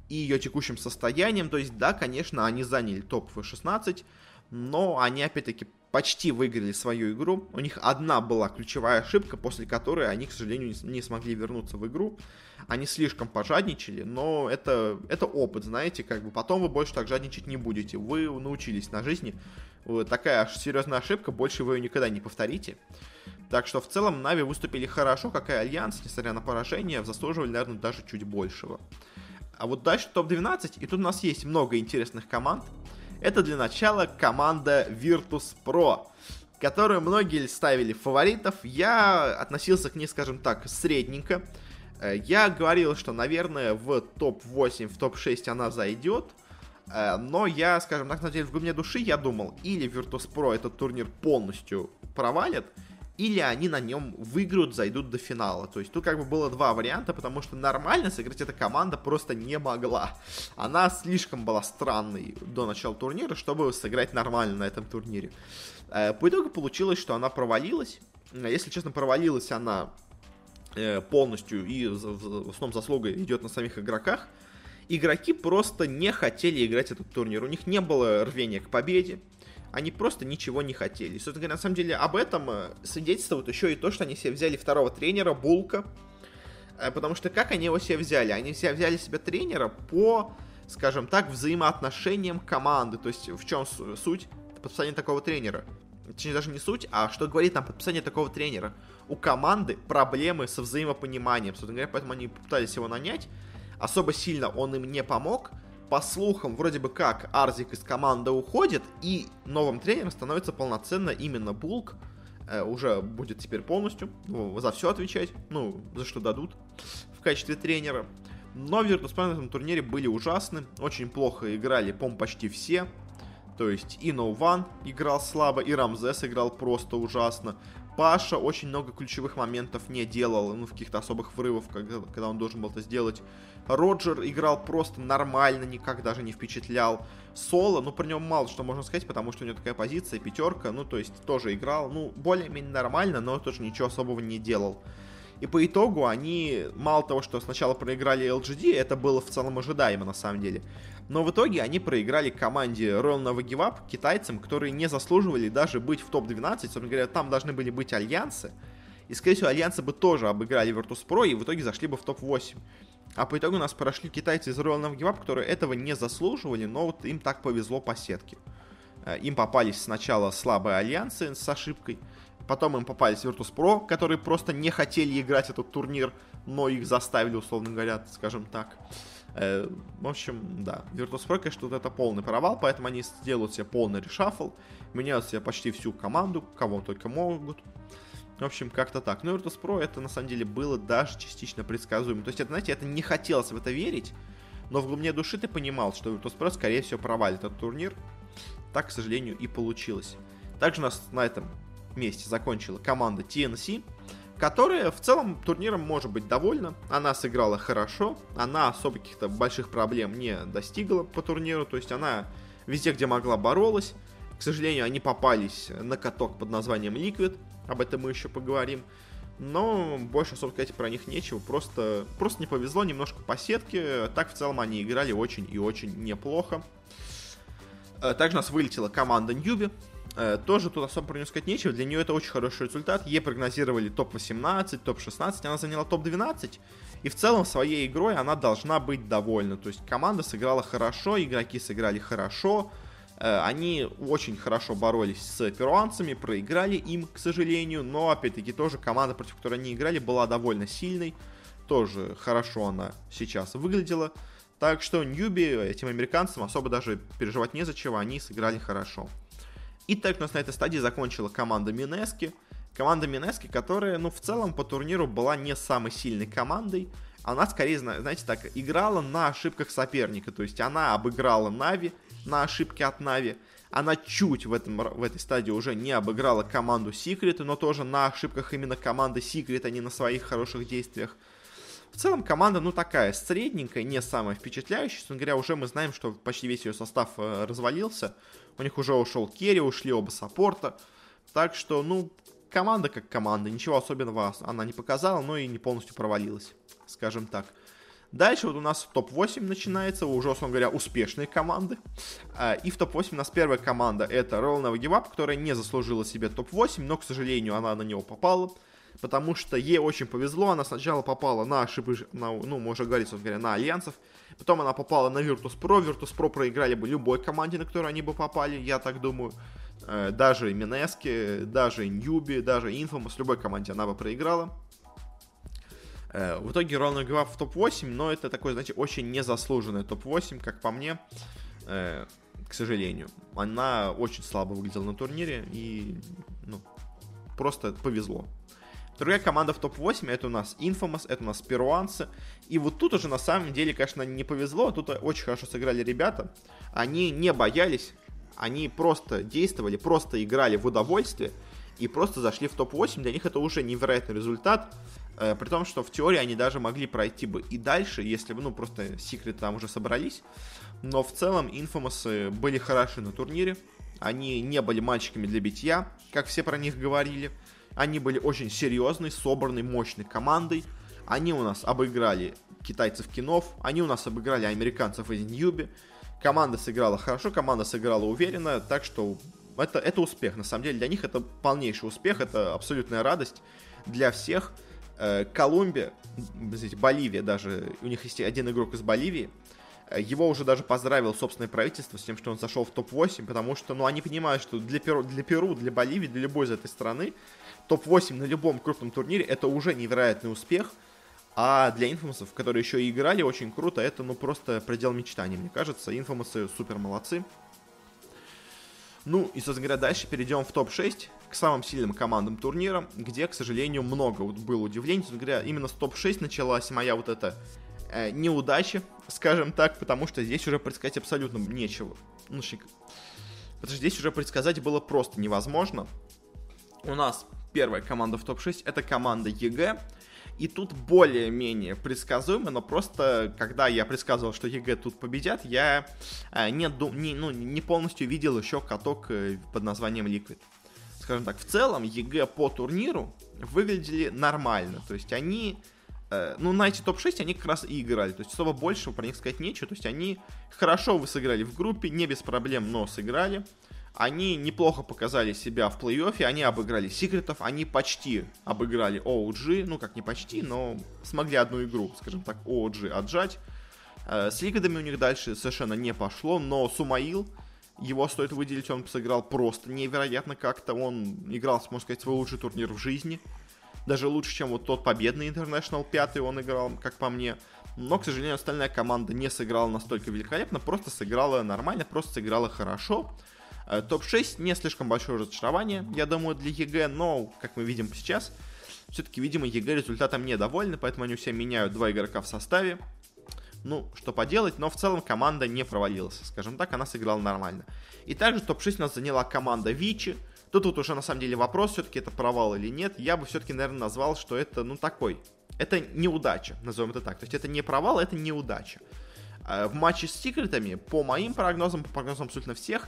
и ее текущим состоянием. То есть, да, конечно, они заняли топ в 16, но они, опять-таки, почти выиграли свою игру. У них одна была ключевая ошибка, после которой они, к сожалению, не смогли вернуться в игру. Они слишком пожадничали, но это, это опыт, знаете, как бы потом вы больше так жадничать не будете. Вы научились на жизни. Такая серьезная ошибка, больше вы ее никогда не повторите. Так что в целом Na'Vi выступили хорошо, как и Альянс, несмотря на поражение, заслуживали, наверное, даже чуть большего. А вот дальше топ-12, и тут у нас есть много интересных команд. Это для начала команда Virtus Pro, которую многие ставили фаворитов. Я относился к ней, скажем так, средненько. Э, я говорил, что, наверное, в топ-8, в топ-6 она зайдет. Э, но я, скажем так, на деле в глубине души я думал, или Virtus Pro этот турнир полностью провалит, или они на нем выиграют, зайдут до финала. То есть тут как бы было два варианта, потому что нормально сыграть эта команда просто не могла. Она слишком была странной до начала турнира, чтобы сыграть нормально на этом турнире. Э, по итогу получилось, что она провалилась. Э, если честно, провалилась она э, полностью и в основном заслуга идет на самих игроках. Игроки просто не хотели играть этот турнир. У них не было рвения к победе они просто ничего не хотели. Собственно говоря, на самом деле об этом э, свидетельствует еще и то, что они себе взяли второго тренера, Булка. Э, потому что как они его себе взяли? Они себе взяли себе тренера по, скажем так, взаимоотношениям команды. То есть в чем суть подписания такого тренера? Точнее, даже не суть, а что говорит нам подписание такого тренера. У команды проблемы со взаимопониманием. Собственно говоря, поэтому они пытались его нанять. Особо сильно он им не помог по слухам, вроде бы как Арзик из команды уходит, и новым тренером становится полноценно именно Булк. Э, уже будет теперь полностью ну, за все отвечать, ну, за что дадут в качестве тренера. Но Virtus.pro на этом турнире были ужасны, очень плохо играли, по почти все. То есть и No One играл слабо, и Рамзес играл просто ужасно. Паша очень много ключевых моментов не делал, ну, в каких-то особых врывов, когда, когда он должен был это сделать. Роджер играл просто нормально, никак даже не впечатлял. Соло, ну, про него мало что можно сказать, потому что у него такая позиция, пятерка, ну, то есть тоже играл, ну, более-менее нормально, но тоже ничего особого не делал. И по итогу они, мало того, что сначала проиграли LGD, это было в целом ожидаемо на самом деле. Но в итоге они проиграли команде Royal Nova Give Up, китайцам, которые не заслуживали даже быть в топ-12. Собственно говоря, там должны были быть альянсы. И, скорее всего, альянсы бы тоже обыграли Virtus.pro и в итоге зашли бы в топ-8. А по итогу нас прошли китайцы из Royal Navy Up, которые этого не заслуживали, но вот им так повезло по сетке. Э, им попались сначала слабые альянсы с ошибкой, потом им попались Virtus.pro, которые просто не хотели играть этот турнир, но их заставили, условно говоря, скажем так. Э, в общем, да, Virtus.pro, конечно, вот это полный провал, поэтому они сделают себе полный решафл, меняют себе почти всю команду, кого только могут. В общем, как-то так. Но Virtus Pro это на самом деле было даже частично предсказуемо. То есть, это, знаете, это не хотелось в это верить, но в глубине души ты понимал, что Virtus Pro, скорее всего, провалит этот турнир. Так, к сожалению, и получилось. Также у нас на этом месте закончила команда TNC, которая в целом турниром может быть довольна. Она сыграла хорошо, она особо каких-то больших проблем не достигла по турниру, то есть она везде, где могла, боролась. К сожалению, они попались на каток под названием Liquid, об этом мы еще поговорим. Но больше особо сказать про них нечего, просто, просто не повезло немножко по сетке. Так в целом они играли очень и очень неплохо. Э, также у нас вылетела команда Ньюби. Э, тоже тут особо про нее сказать нечего. Для нее это очень хороший результат. Ей прогнозировали топ-18, топ-16. Она заняла топ-12. И в целом своей игрой она должна быть довольна. То есть команда сыграла хорошо, игроки сыграли хорошо. Э, они очень хорошо боролись с перуанцами, проиграли им, к сожалению, но, опять-таки, тоже команда, против которой они играли, была довольно сильной. Тоже хорошо она сейчас выглядела. Так что Ньюби этим американцам особо даже переживать незачем, они сыграли хорошо. И так у нас на этой стадии закончила команда Минески. Команда Минески, которая, ну, в целом по турниру была не самой сильной командой. Она скорее, знаете, так, играла на ошибках соперника. То есть она обыграла Нави, на ошибки от Нави. Она чуть в, этом, в этой стадии уже не обыграла команду Secret, но тоже на ошибках именно команды Secret, а не на своих хороших действиях. В целом команда, ну, такая средненькая, не самая впечатляющая. Собственно говоря, уже мы знаем, что почти весь ее состав э, развалился. У них уже ушел Керри, ушли оба саппорта. Так что, ну, команда как команда. Ничего особенного она не показала, но и не полностью провалилась, скажем так. Дальше вот у нас топ-8 начинается, уже, условно говоря, успешные команды. А, и в топ-8 у нас первая команда это Royal Nova Give Up, которая не заслужила себе топ-8, но, к сожалению, она на него попала. Потому что ей очень повезло, она сначала попала на ошибки, ну, мы уже говорили, собственно говоря, на альянсов. Потом она попала на Virtus.pro, Virtus.pro проиграли бы любой команде, на которую они бы попали, я так думаю. Э, даже Минески, даже Ньюби, даже Infamous, любой команде она бы проиграла. Э, в итоге Ролан игра в топ-8, но это такой, знаете, очень незаслуженный топ-8, как по мне, э, к сожалению. Она очень слабо выглядела на турнире и, ну, просто повезло. Другая команда в топ-8 это у нас Infamous, это у нас перуанцы. И вот тут уже на самом деле, конечно, не повезло. Тут очень хорошо сыграли ребята. Они не боялись, они просто действовали, просто играли в удовольствие и просто зашли в топ-8. Для них это уже невероятный результат. Э, при том, что в теории они даже могли пройти бы и дальше, если бы, ну, просто секреты там уже собрались. Но в целом инфомасы были хороши на турнире. Они не были мальчиками для битья, как все про них говорили. Они были очень серьезной, собранной, мощной командой. Они у нас обыграли китайцев кинов, они у нас обыграли американцев из Ньюби. Команда сыграла хорошо, команда сыграла уверенно, так что это, это успех. На самом деле для них это полнейший успех, это абсолютная радость для всех. Э, Колумбия, извините, Боливия даже, у них есть один игрок из Боливии, э, его уже даже поздравил собственное правительство с тем, что он зашел в топ-8, потому что, ну, они понимают, что для Перу, для Перу, для Боливии, для любой из этой страны топ-8 на любом крупном турнире это уже невероятный успех, а для инфомусов, которые еще и играли очень круто, это, ну, просто предел мечтаний, мне кажется. Инфомусы супер молодцы. Ну, и, собственно говоря, дальше перейдем в топ-6 к самым сильным командам турнира, где, к сожалению, много вот было удивлений. Собственно говоря, именно с топ-6 началась моя вот эта э, неудача, скажем так, потому что здесь уже предсказать абсолютно нечего. Ну, шик. Потому что здесь уже предсказать было просто невозможно. У нас первая команда в топ-6 это команда EG. И тут более-менее предсказуемо, но просто когда я предсказывал, что EG тут победят, я э, не, не, ну, не полностью видел еще каток э, под названием Liquid. Скажем так, в целом EG по турниру выглядели нормально. То есть они э, ну, на эти топ-6 они как раз и играли. То есть особо больше про них сказать нечего. То есть они хорошо вы сыграли в группе, не без проблем, но сыграли. Они неплохо показали себя в плей-оффе, они обыграли секретов, они почти обыграли OG, ну как не почти, но смогли одну игру, скажем так, OG отжать. Э, с лигадами у них дальше совершенно не пошло, но Сумаил, его стоит выделить, он сыграл просто невероятно как-то, он играл, можно сказать, свой лучший турнир в жизни. Даже лучше, чем вот тот победный International 5 он играл, как по мне. Но, к сожалению, остальная команда не сыграла настолько великолепно, просто сыграла нормально, просто сыграла хорошо. Э, Топ-6 не слишком большое разочарование, я думаю, для EG, но, как мы видим сейчас, все-таки, видимо, EG результатом недовольны, поэтому они все меняют два игрока в составе. Ну, что поделать, но в целом команда не провалилась, скажем так, она сыграла нормально. И также топ-6 у нас заняла команда Vici. Тут вот уже на самом деле вопрос, все-таки это провал или нет. Я бы все-таки, наверное, назвал, что это, ну, такой. Это неудача, назовем это так. То есть это не провал, это неудача. Э, в матче с секретами, по моим прогнозам, по прогнозам абсолютно всех,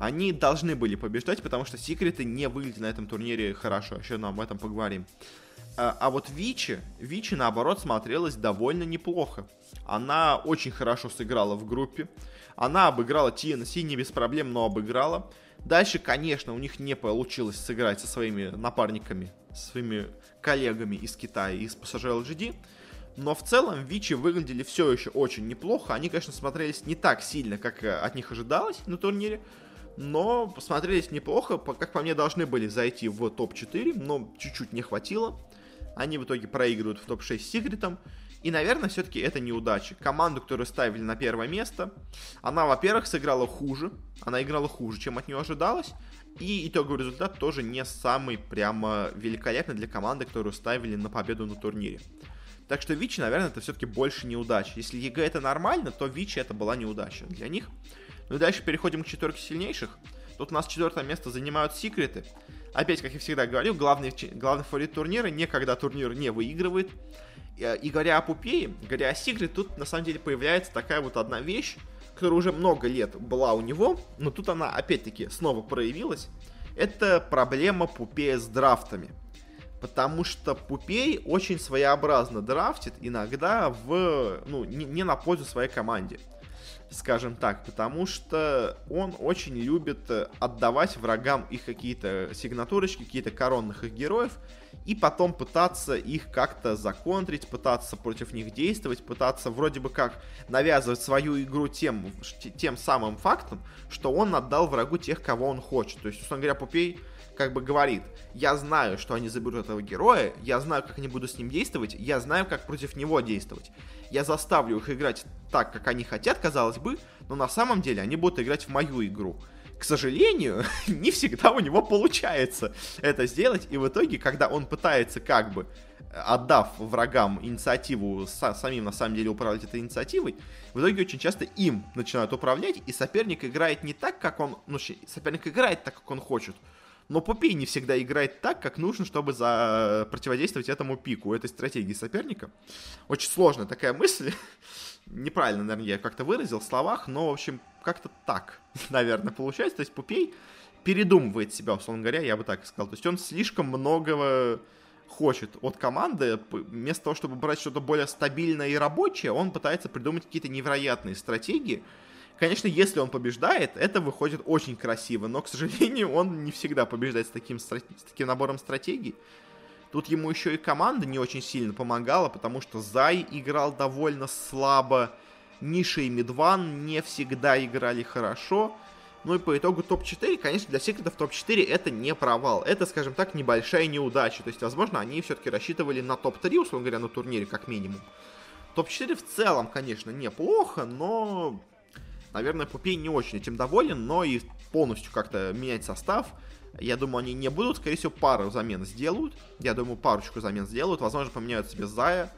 они должны были побеждать, потому что секреты не выглядели на этом турнире хорошо. Еще нам об этом поговорим. А, а вот Вичи, Вичи, наоборот, смотрелась довольно неплохо. Она очень хорошо сыграла в группе. Она обыграла TNC не без проблем, но обыграла. Дальше, конечно, у них не получилось сыграть со своими напарниками, со своими коллегами из Китая, из PSG LGD. Но в целом Вичи выглядели все еще очень неплохо. Они, конечно, смотрелись не так сильно, как э, от них ожидалось на турнире но посмотрелись неплохо, как по мне должны были зайти в топ-4, но чуть-чуть не хватило. Они в итоге проигрывают в топ-6 с Сигритом. И, наверное, все-таки это неудача. Команду, которую ставили на первое место, она, во-первых, сыграла хуже. Она играла хуже, чем от нее ожидалось. И итоговый результат тоже не самый прямо великолепный для команды, которую ставили на победу на турнире. Так что Vici, наверное, это все-таки больше неудача. Если EG это нормально, то Vici это была неудача для них. Ну и дальше переходим к четверке сильнейших. Тут у нас четвертое место занимают секреты. опять, как я всегда говорю, главный, главный фаворит турнира не когда турнир не выигрывает. И, и говоря о Пупее, говоря о Сигре, тут на самом деле появляется такая вот одна вещь, которая уже много лет была у него, но тут она опять-таки снова проявилась. Это проблема Пупея с драфтами. Потому что Пупей очень своеобразно драфтит, иногда в, ну, не, не на пользу своей команде скажем так, потому что он очень любит э, отдавать врагам их какие-то сигнатурочки, какие-то коронных их героев, и потом пытаться их как-то законтрить, пытаться против них действовать, пытаться вроде бы как навязывать свою игру тем, тем самым фактом, что он отдал врагу тех, кого он хочет. То есть, условно говоря, Пупей как бы говорит, я знаю, что они заберут этого героя, я знаю, как они будут с ним действовать, я знаю, как против него действовать. Я заставлю их играть так, как они хотят, казалось бы, но на самом деле они будут играть в мою игру. К сожалению, [LAUGHS] не всегда у него получается это сделать, и в итоге, когда он пытается как бы отдав врагам инициативу, самим на самом деле управлять этой инициативой, в итоге очень часто им начинают управлять, и соперник играет не так, как он, ну, соперник играет так, как он хочет, но Попей не всегда играет так, как нужно, чтобы за... противодействовать этому пику, этой стратегии соперника. Очень сложная такая мысль. [LAUGHS] Неправильно, наверное, я как-то выразил в словах, но, в общем, как-то так, [LAUGHS] наверное, получается. То есть Пупей передумывает себя, условно говоря, я бы так сказал. То есть он слишком многого хочет от команды, вместо того, чтобы брать что-то более стабильное и рабочее, он пытается придумать какие-то невероятные стратегии, Конечно, если он побеждает, это выходит очень красиво, но, к сожалению, [LAUGHS] он не всегда побеждает с таким, с таким набором стратегий. Тут ему еще и команда не очень сильно помогала, потому что Зай играл довольно слабо, Ниша и Медван не всегда играли хорошо. Ну и по итогу топ-4, конечно, для секретов топ-4 это не провал. Это, скажем так, небольшая неудача. То есть, возможно, они все-таки рассчитывали на топ-3, условно говоря, на турнире, как минимум. Топ-4 в целом, конечно, неплохо, но Наверное, Пупей не очень этим доволен, но и полностью как-то менять состав, я думаю, они не будут. Скорее всего, пару замен сделают. Я думаю, парочку замен сделают. Возможно, поменяют себе Зая.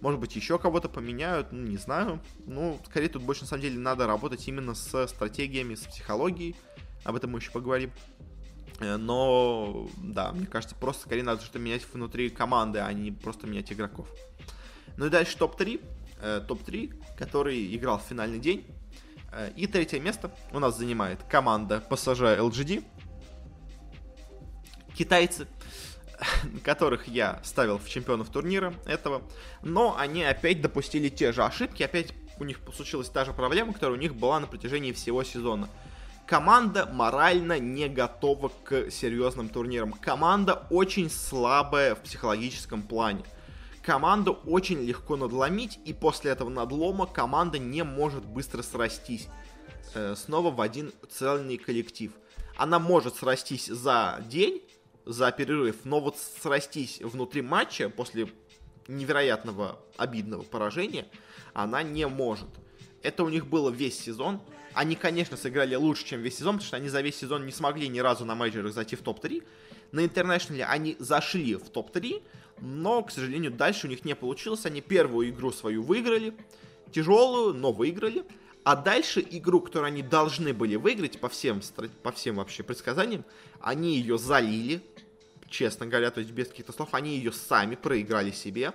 Может быть, еще кого-то поменяют, ну, не знаю. Ну, скорее, тут больше, на самом деле, надо работать именно с стратегиями, с психологией. Об этом мы еще поговорим. Э, но, да, мне кажется, просто скорее надо что-то менять внутри команды, а не просто менять игроков. Ну и дальше топ-3. Э, топ-3, который играл в финальный день. Э, и третье место у нас занимает команда PSG LGD. Китайцы, которых я ставил в чемпионов турнира этого, но они опять допустили те же ошибки, опять у них случилась та же проблема, которая у них была на протяжении всего сезона. Команда морально не готова к серьезным турнирам. Команда очень слабая в психологическом плане команду очень легко надломить, и после этого надлома команда не может быстро срастись э, снова в один цельный коллектив. Она может срастись за день, за перерыв, но вот срастись внутри матча после невероятного обидного поражения она не может. Это у них было весь сезон. Они, конечно, сыграли лучше, чем весь сезон, потому что они за весь сезон не смогли ни разу на мейджерах зайти в топ-3. На интернешнале они зашли в топ-3, но, к сожалению, дальше у них не получилось. Они первую игру свою выиграли, тяжелую, но выиграли. А дальше игру, которую они должны были выиграть по всем, по всем вообще предсказаниям, они ее залили, честно говоря, то есть без каких-то слов, они ее сами проиграли себе.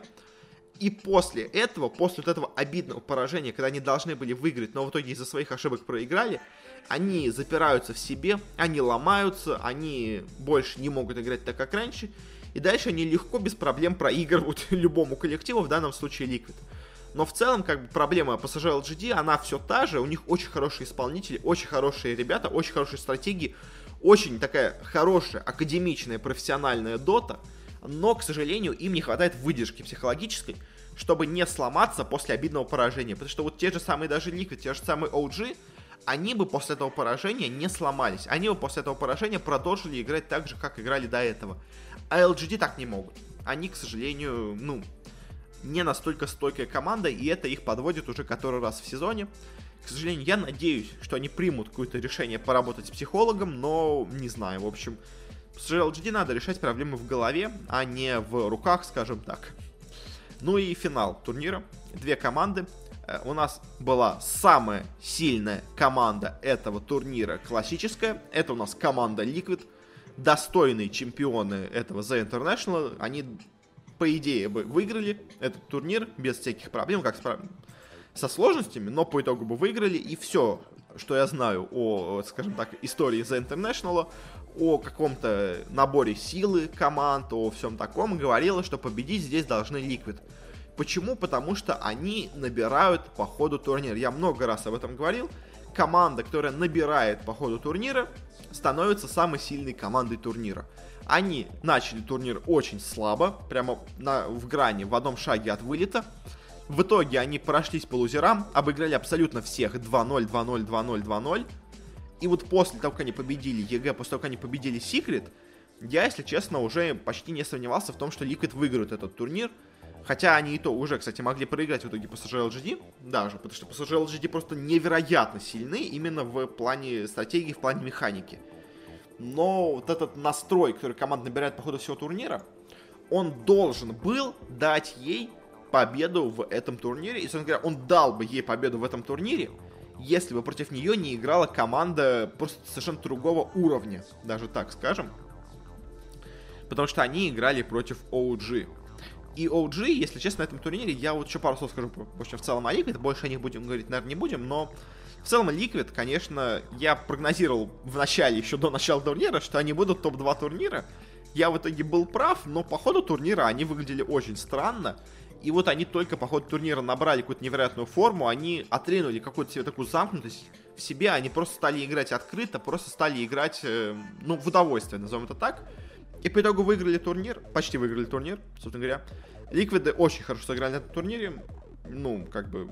И после этого, после вот этого обидного поражения, когда они должны были выиграть, но в итоге из-за своих ошибок проиграли, они запираются в себе, они ломаются, они больше не могут играть так, как раньше, и дальше они легко, без проблем проигрывают [LAUGHS] любому коллективу, в данном случае Liquid. Но в целом, как бы, проблема PSG LGD, она все та же, у них очень хорошие исполнители, очень хорошие ребята, очень хорошие стратегии, очень такая хорошая, академичная, профессиональная дота, но, к сожалению, им не хватает выдержки психологической, чтобы не сломаться после обидного поражения. Потому что вот те же самые даже Liquid, те же самые OG, они бы после этого поражения не сломались. Они бы после этого поражения продолжили играть так же, как играли до этого. А LGD так не могут. Они, к сожалению, ну, не настолько стойкая команда, и это их подводит уже который раз в сезоне. К сожалению, я надеюсь, что они примут какое-то решение поработать с психологом, но не знаю, в общем, с LGD надо решать проблемы в голове, а не в руках, скажем так. Ну и финал турнира. Две команды. Э, у нас была самая сильная команда этого турнира классическая. Это у нас команда Liquid достойные чемпионы этого The International, они, по идее, бы выиграли этот турнир без всяких проблем, как с, со сложностями, но по итогу бы выиграли, и все, что я знаю о, скажем так, истории The International, о каком-то наборе силы команд, о всем таком, говорила, что победить здесь должны Liquid. Почему? Потому что они набирают по ходу турнира. Я много раз об этом говорил. Команда, которая набирает по ходу турнира, становится самой сильной командой турнира. Они начали турнир очень слабо, прямо на, в грани, в одном шаге от вылета. В итоге они прошлись по лузерам, обыграли абсолютно всех 2-0, 2-0, 2-0, 2-0. И вот после того, как они победили EG, после того, как они победили Секрет, я, если честно, уже почти не сомневался в том, что Liquid выиграют этот турнир. Хотя они и то уже, кстати, могли проиграть в итоге PSG LGD, даже, потому что PSG LGD просто невероятно сильны именно в плане стратегии, в плане механики. Но вот этот настрой, который команда набирает по ходу всего турнира, он должен был дать ей победу в этом турнире. И, собственно говоря, он дал бы ей победу в этом турнире, если бы против нее не играла команда просто совершенно другого уровня, даже так скажем. Потому что они играли против OG. И OG, если честно, на этом турнире, я вот еще пару слов скажу, в общем, в целом о Liquid, больше о них будем говорить, наверное, не будем, но в целом Liquid, конечно, я прогнозировал в начале, еще до начала турнира, что они будут топ-2 турнира. Я в итоге был прав, но по ходу турнира они выглядели очень странно. И вот они только по ходу турнира набрали какую-то невероятную форму, они отринули какую-то себе такую замкнутость в себе, они просто стали играть открыто, просто стали играть, э, ну, в удовольствие, назовем это так. И по итогу выиграли турнир, почти выиграли турнир, собственно говоря. Ликвиды очень хорошо сыграли на этом турнире. Ну, как бы,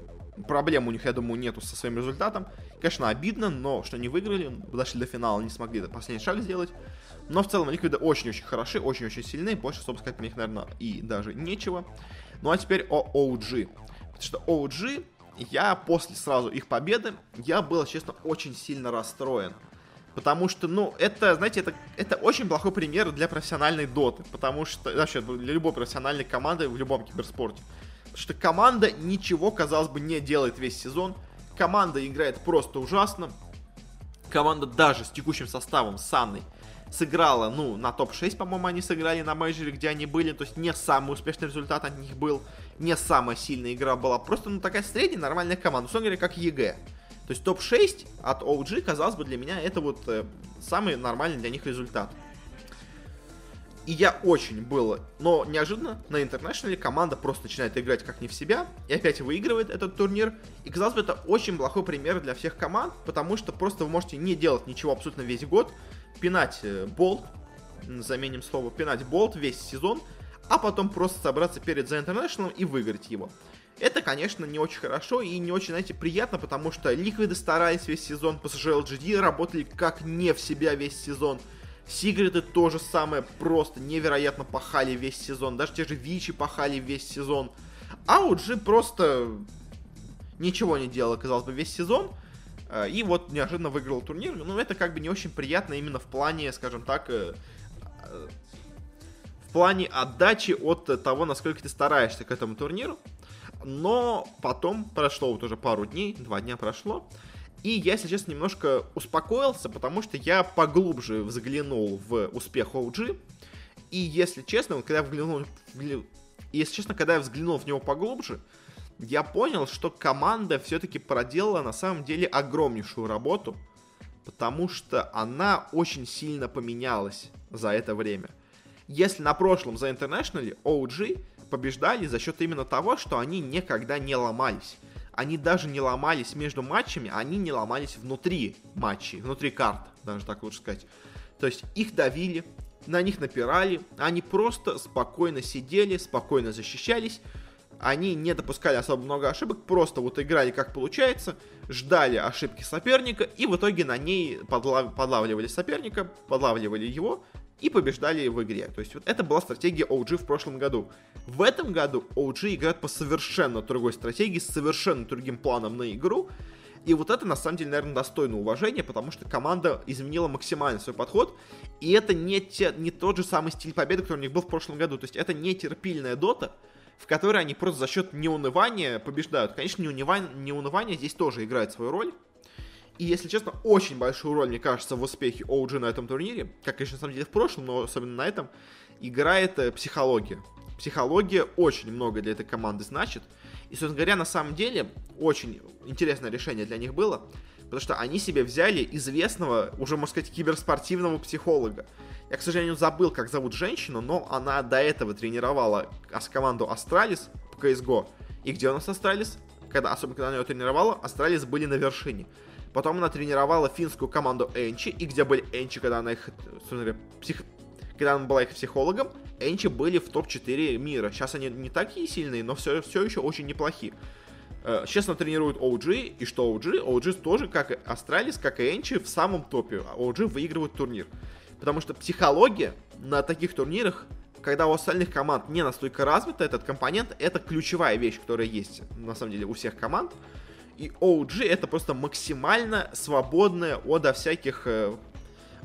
проблем у них, я думаю, нету со своим результатом. Конечно, обидно, но что не выиграли, дошли до финала, не смогли последний шаг сделать. Но в целом Ликвиды очень-очень хороши, очень-очень сильны. Больше, собственно сказать, про них, наверное, и даже нечего. Ну а теперь о OG. Потому что OG, я после сразу их победы, я был, честно, очень сильно расстроен. Потому что, ну, это, знаете, это, это очень плохой пример для профессиональной доты. Потому что, вообще, для любой профессиональной команды в любом киберспорте. Потому что команда ничего, казалось бы, не делает весь сезон. Команда играет просто ужасно. Команда даже с текущим составом, с Анной, сыграла, ну, на топ-6, по-моему, они сыграли на мейджоре, где они были, то есть не самый успешный результат от них был, не самая сильная игра была, просто, ну, такая средняя, нормальная команда, условно говоря, как EG. То есть топ-6 от OG, казалось бы, для меня это вот э, самый нормальный для них результат. И я очень был, но неожиданно на интернешнале команда просто начинает играть как не в себя и опять выигрывает этот турнир. И казалось бы, это очень плохой пример для всех команд, потому что просто вы можете не делать ничего абсолютно весь год, пинать э, болт, заменим слово пинать болт весь сезон, а потом просто собраться перед The International и выиграть его. Это, конечно, не очень хорошо и не очень, знаете, приятно, потому что Ликвиды старались весь сезон, PSG LGD работали как не в себя весь сезон. Сигриты тоже самое, просто невероятно пахали весь сезон. Даже те же Вичи пахали весь сезон. А OG просто ничего не делал, казалось бы, весь сезон. Э, и вот неожиданно выиграл турнир. Ну, это как бы не очень приятно именно в плане, скажем так, э, э, в плане отдачи от того, насколько ты стараешься к этому турниру. Но потом прошло вот уже пару дней, два дня прошло. И я, если честно, немножко успокоился, потому что я поглубже взглянул в успех OG. И, если честно, когда я взглянул, если честно, когда я взглянул в него поглубже, я понял, что команда все-таки проделала на самом деле огромнейшую работу, потому что она очень сильно поменялась за это время. Если на прошлом за International OG побеждали за счет именно того, что они никогда не ломались. Они даже не ломались между матчами, они не ломались внутри матчей, внутри карт, даже так лучше сказать. То есть их давили, на них напирали, они просто спокойно сидели, спокойно защищались, они не допускали особо много ошибок, просто вот играли как получается, ждали ошибки соперника и в итоге на ней подлав... подлавливали соперника, подлавливали его и побеждали в игре. То есть вот это была стратегия OG в прошлом году. В этом году OG играет по совершенно другой стратегии, с совершенно другим планом на игру. И вот это, на самом деле, наверное, достойно уважения, потому что команда изменила максимально свой подход. И это не, те, не тот же самый стиль победы, который у них был в прошлом году. То есть это не терпильная дота, в которой они просто за счет неунывания побеждают. Конечно, неунывание, неунывание здесь тоже играет свою роль. И, если честно, очень большую роль, мне кажется, в успехе OG на этом турнире, как, конечно, на самом деле в прошлом, но особенно на этом, играет э, психология. Психология очень много для этой команды значит. И, собственно говоря, на самом деле, очень интересное решение для них было, потому что они себе взяли известного, уже, можно сказать, киберспортивного психолога. Я, к сожалению, забыл, как зовут женщину, но она до этого тренировала команду Astralis по CSGO. И где у нас Astralis? Когда, особенно когда она ее тренировала, Astralis были на вершине. Потом она тренировала финскую команду ENCE, и где были ENCE, когда она их, говоря, псих... когда она была их психологом, ENCE были в топ-4 мира. Сейчас они не такие сильные, но все, все еще очень неплохие. Сейчас она тренирует OG, и что OG? OG тоже, как и Astralis, как и ENCE, в самом топе. OG выигрывают турнир. Потому что психология на таких турнирах, когда у остальных команд не настолько развита, этот компонент, это ключевая вещь, которая есть, на самом деле, у всех команд. И OG это просто максимально свободная от всяких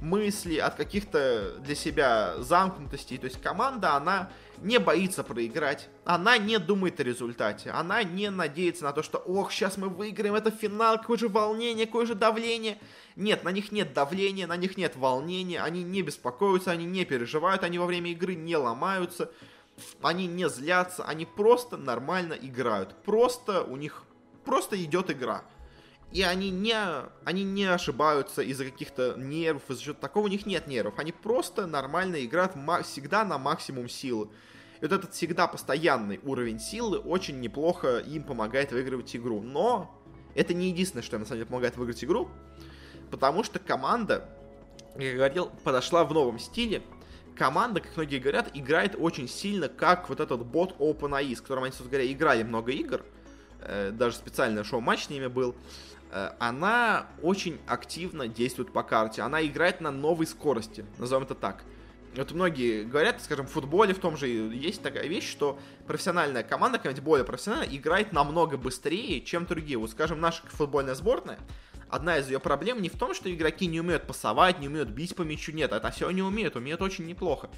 мыслей, от каких-то для себя замкнутостей. То есть команда, она не боится проиграть, она не думает о результате, она не надеется на то, что ох, сейчас мы выиграем, это финал, какое же волнение, какое же давление. Нет, на них нет давления, на них нет волнения, они не беспокоятся, они не переживают, они во время игры не ломаются, они не злятся, они просто нормально играют. Просто у них просто идет игра. И они не, они не ошибаются из-за каких-то нервов, из-за чего-то такого, у них нет нервов. Они просто нормально играют всегда на максимум силы. И вот этот всегда постоянный уровень силы очень неплохо им помогает выигрывать игру. Но это не единственное, что им на самом деле помогает выиграть игру. Потому что команда, как я говорил, подошла в новом стиле. Команда, как многие говорят, играет очень сильно, как вот этот бот OpenAI, с которым они, собственно говоря, играли много игр. Э, даже специальное шоу-матч с ними был. Э, она очень активно действует по карте. Она играет на новой скорости, назовем это так. Вот многие говорят, скажем, в футболе в том же есть такая вещь, что профессиональная команда, какая-нибудь более профессиональная, играет намного быстрее, чем другие. Вот, скажем, наша футбольная сборная, одна из ее проблем не в том, что игроки не умеют пасовать, не умеют бить по мячу, нет, это все они умеют, умеют очень неплохо.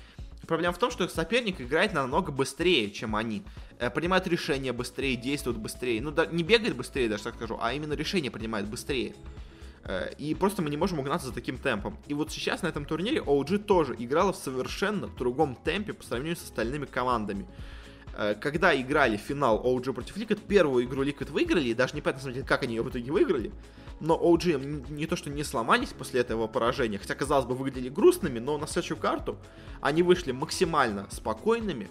Проблема в том, что их соперник играет намного быстрее, чем они. Э, принимает решения быстрее, действует быстрее. Ну, да, не бегает быстрее, даже так скажу, а именно решения принимает быстрее. Э, и просто мы не можем угнаться за таким темпом. И вот сейчас на этом турнире OG тоже играла в совершенно другом темпе по сравнению с остальными командами. Э, когда играли финал OG против Liquid, первую игру Liquid выиграли, и даже не понятно, как они ее в итоге выиграли, но OG не то что не сломались после этого поражения, хотя, казалось бы, выглядели грустными, но на следующую карту они вышли максимально спокойными,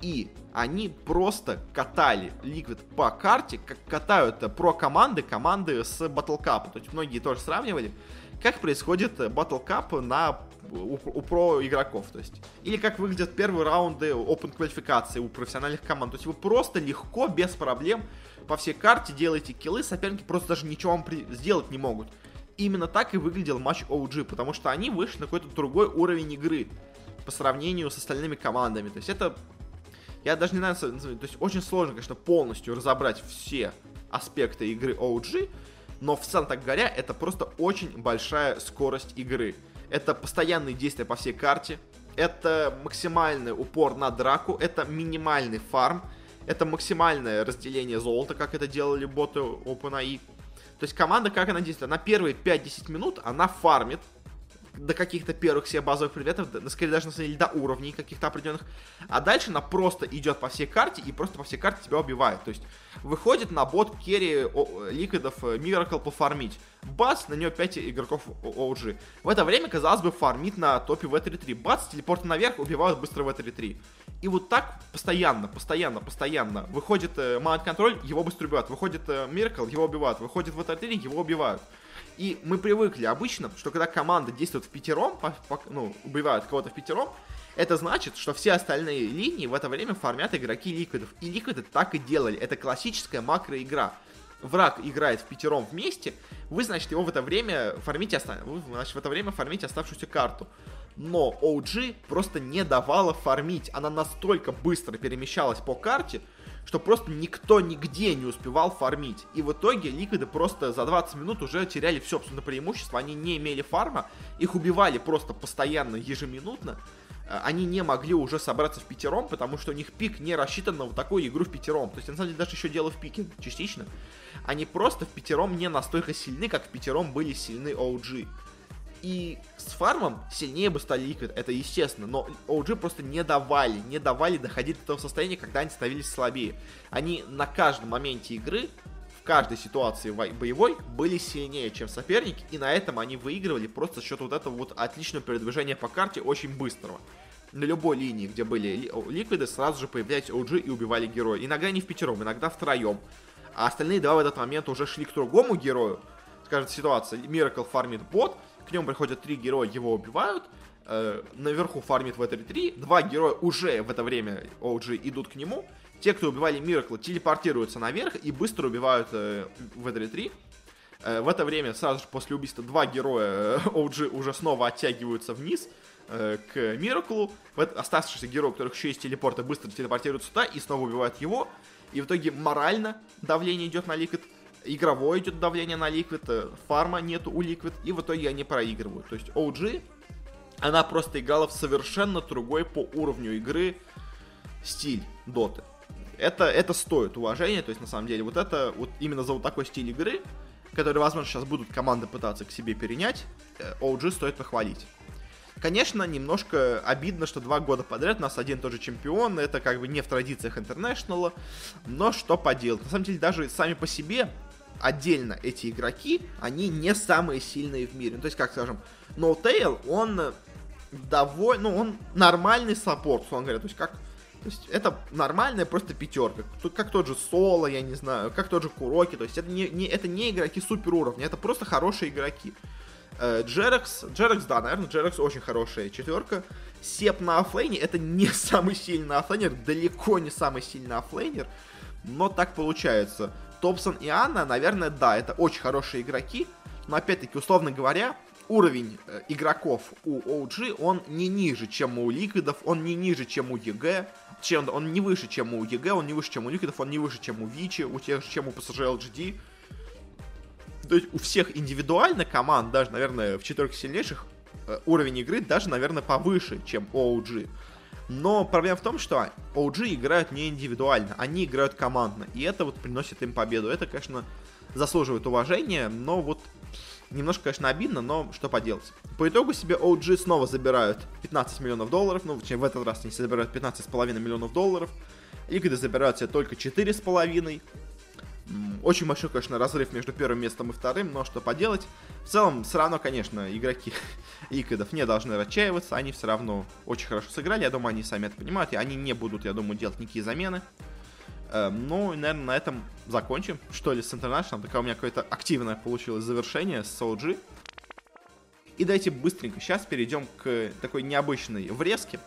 и они просто катали Liquid по карте, как катают про команды, команды с Battle Cup. То есть многие тоже сравнивали, как происходит Battle Cup на у, у про игроков, то есть. Или как выглядят первые раунды open квалификации у профессиональных команд. То есть вы просто легко, без проблем по всей карте делаете киллы, соперники просто даже ничего вам при... сделать не могут. Именно так и выглядел матч OG, потому что они вышли на какой-то другой уровень игры по сравнению с остальными командами. То есть это... Я даже не знаю, то есть очень сложно, конечно, полностью разобрать все аспекты игры OG, но в целом так говоря, это просто очень большая скорость игры. Это постоянные действия по всей карте, это максимальный упор на драку, это минимальный фарм, это максимальное разделение золота, как это делали боты OpenAI. То есть команда, как она действует? На первые 5-10 минут она фармит, до каких-то первых себе базовых предметов, скорее даже на самом деле до уровней каких-то определенных. А дальше она просто идет по всей карте и просто по всей карте тебя убивает. То есть выходит на бот керри ликвидов Миракл э, пофармить. Бац, на нее 5 игроков OG. В это время, казалось бы, фармит на топе в 3 Бац, телепорт наверх, убивают быстро в 3 И вот так постоянно, постоянно, постоянно. Выходит э, Mind Control, его быстро убивают. Выходит э, Miracle, его убивают. Выходит в 3 его убивают. И мы привыкли обычно, что когда команда действует в пятером, по, по, ну, убивают кого-то в пятером, это значит, что все остальные линии в это время фармят игроки ликвидов. И ликвиды так и делали. Это классическая макроигра. Враг играет в пятером вместе, вы, значит, его в это время фармите, оста... вы, значит, в это время фармите оставшуюся карту. Но OG просто не давала фармить. Она настолько быстро перемещалась по карте, что просто никто нигде не успевал фармить. И в итоге ликвиды просто за 20 минут уже теряли все абсолютно преимущество, они не имели фарма, их убивали просто постоянно, ежеминутно. э, они не могли уже собраться в пятером, потому что у них пик не рассчитан на вот такую игру в пятером. То есть, на самом деле, даже еще дело в пике частично. Они просто в пятером не настолько сильны, как в пятером были сильны OG. И с фармом сильнее бы стали Liquid, это естественно, но OG просто не давали, не давали доходить до того состояния, когда они становились слабее. Они на каждом моменте игры, в каждой ситуации боевой, были сильнее, чем соперники, и на этом они выигрывали просто за счет вот этого вот отличного передвижения по карте, очень быстрого. На любой линии, где были ликвиды, сразу же появлялись OG и убивали героя. Иногда не в пятером, иногда втроем. А остальные два в этот момент уже шли к другому герою. Скажем, ситуация, Miracle фармит бот, к нему приходят три героя, его убивают, э, наверху фармит в этой 3, два героя уже в это время OG идут к нему, те, кто убивали Миракла, телепортируются наверх и быстро убивают э, в этой 3. Э, в это время, сразу же после убийства, два героя э, [LAUGHS] OG уже снова оттягиваются вниз э, к Мираклу. Оставшийся герой, у которых еще есть телепорты, быстро телепортируются туда и снова убивают его. И в итоге морально давление идет на Ликвид, игровое идет давление на Liquid, э, фарма нету у Liquid, и в итоге они проигрывают. То есть OG, она просто играла в совершенно другой по уровню игры стиль доты. Это, это стоит уважения, то есть на самом деле вот это, вот именно за вот такой стиль игры, который, возможно, сейчас будут команды пытаться к себе перенять, OG э, стоит похвалить. Конечно, немножко обидно, что два года подряд у нас один и тот же чемпион. Это как бы не в традициях International а. Но что поделать. На самом деле, даже сами по себе отдельно эти игроки, они не самые сильные в мире. Ну, то есть, как скажем, N0tail, он довольно, ну, он нормальный support, честно говоря. То есть, как то есть это нормальная просто пятерка. Как тот же Соло, я не знаю, как тот же KuroKy. То есть это не, не, это не игроки супер уровня, это просто хорошие игроки. JerAx, JerAx, да, наверное, JerAx очень хорошая четверка. Ceb на offlane е, это не самый сильный offlaner, далеко не самый сильный offlaner, но так получается. Topson и Ana, наверное, да, это очень хорошие игроки, но опять-таки, условно говоря, уровень э, игроков у OG, он не ниже, чем у Liquid ов, он не ниже, чем у EG, чем, он не выше, чем у EG, он не выше, чем у Liquid ов, он не выше, чем у Vici, у тех же, чем у PSG LGD. То есть у всех индивидуально команд, даже, наверное, в четверке сильнейших, э, уровень игры даже, наверное, повыше, чем OG. Но проблема в том, что OG играют не индивидуально, они играют командно. И это вот приносит им победу. Это, конечно, заслуживает уважения, но вот немножко, конечно, обидно, но что поделать. По итогу себе OG снова забирают 15 миллионов долларов, ну, в этот раз они забирают 15,5 миллионов долларов. Ликвиды забирают себе только 4,5. Очень большой, конечно, разрыв между первым местом и вторым, но что поделать. В целом, все равно, конечно, игроки [LAUGHS] Ликвидов не должны отчаиваться, они все равно очень хорошо сыграли, я думаю, они сами это понимают, и они не будут, я думаю, делать никакие замены. Эм, ну, наверное, на этом закончим, что ли, с International. Такое у меня какое-то активное получилось завершение с OG. И давайте быстренько сейчас перейдем к такой необычной врезке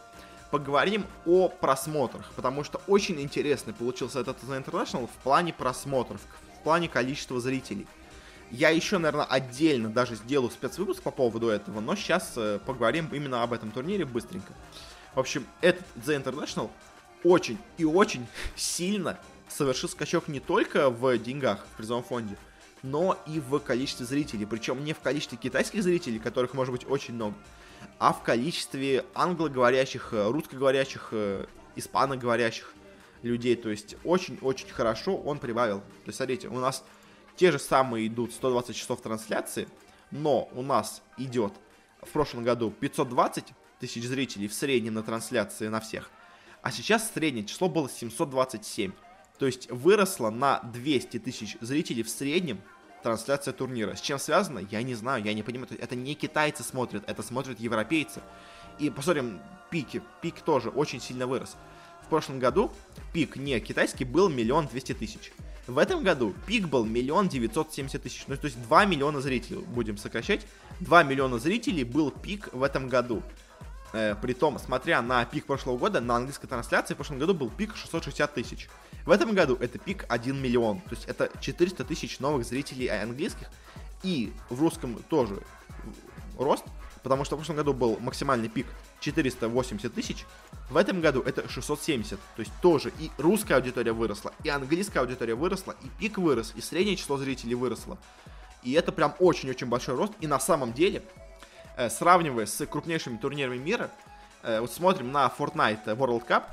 поговорим о просмотрах, потому что очень интересный получился этот The International в плане просмотров, в плане количества зрителей. Я еще, наверное, отдельно даже сделаю спецвыпуск по поводу этого, но сейчас э, поговорим именно об этом турнире быстренько. В общем, этот The International очень и очень [LAUGHS] сильно совершил скачок не только в деньгах в призовом фонде, но и в количестве зрителей. Причем не в количестве китайских зрителей, которых может быть очень много, а в количестве англоговорящих, э, русскоговорящих, э, испаноговорящих людей. То есть очень-очень хорошо он прибавил. То есть смотрите, у нас те же самые идут 120 часов трансляции, но у нас идет в прошлом году 520 тысяч зрителей в среднем на трансляции на всех, а сейчас среднее число было 727. То есть выросло на 200 тысяч зрителей в среднем трансляция турнира. С чем связано, я не знаю, я не понимаю. Это не китайцы смотрят, это смотрят европейцы. И посмотрим, пики. Пик тоже очень сильно вырос. В прошлом году пик не китайский был миллион двести тысяч. В этом году пик был миллион девятьсот семьдесят тысяч. Ну, то есть 2 миллиона зрителей, будем сокращать. 2 миллиона зрителей был пик в этом году. Э, притом, смотря на пик прошлого года, на английской трансляции в прошлом году был пик 660 тысяч. В этом году это пик 1 миллион. То есть это 400 тысяч новых зрителей английских. И в русском тоже рост, потому что в прошлом году был максимальный пик 480 тысяч. В этом году это 670. То есть тоже и русская аудитория выросла, и английская аудитория выросла, и пик вырос, и среднее число зрителей выросло. И это прям очень-очень большой рост. И на самом деле Э, сравнивая с крупнейшими турнирами мира, э, вот смотрим на Fortnite World Cup,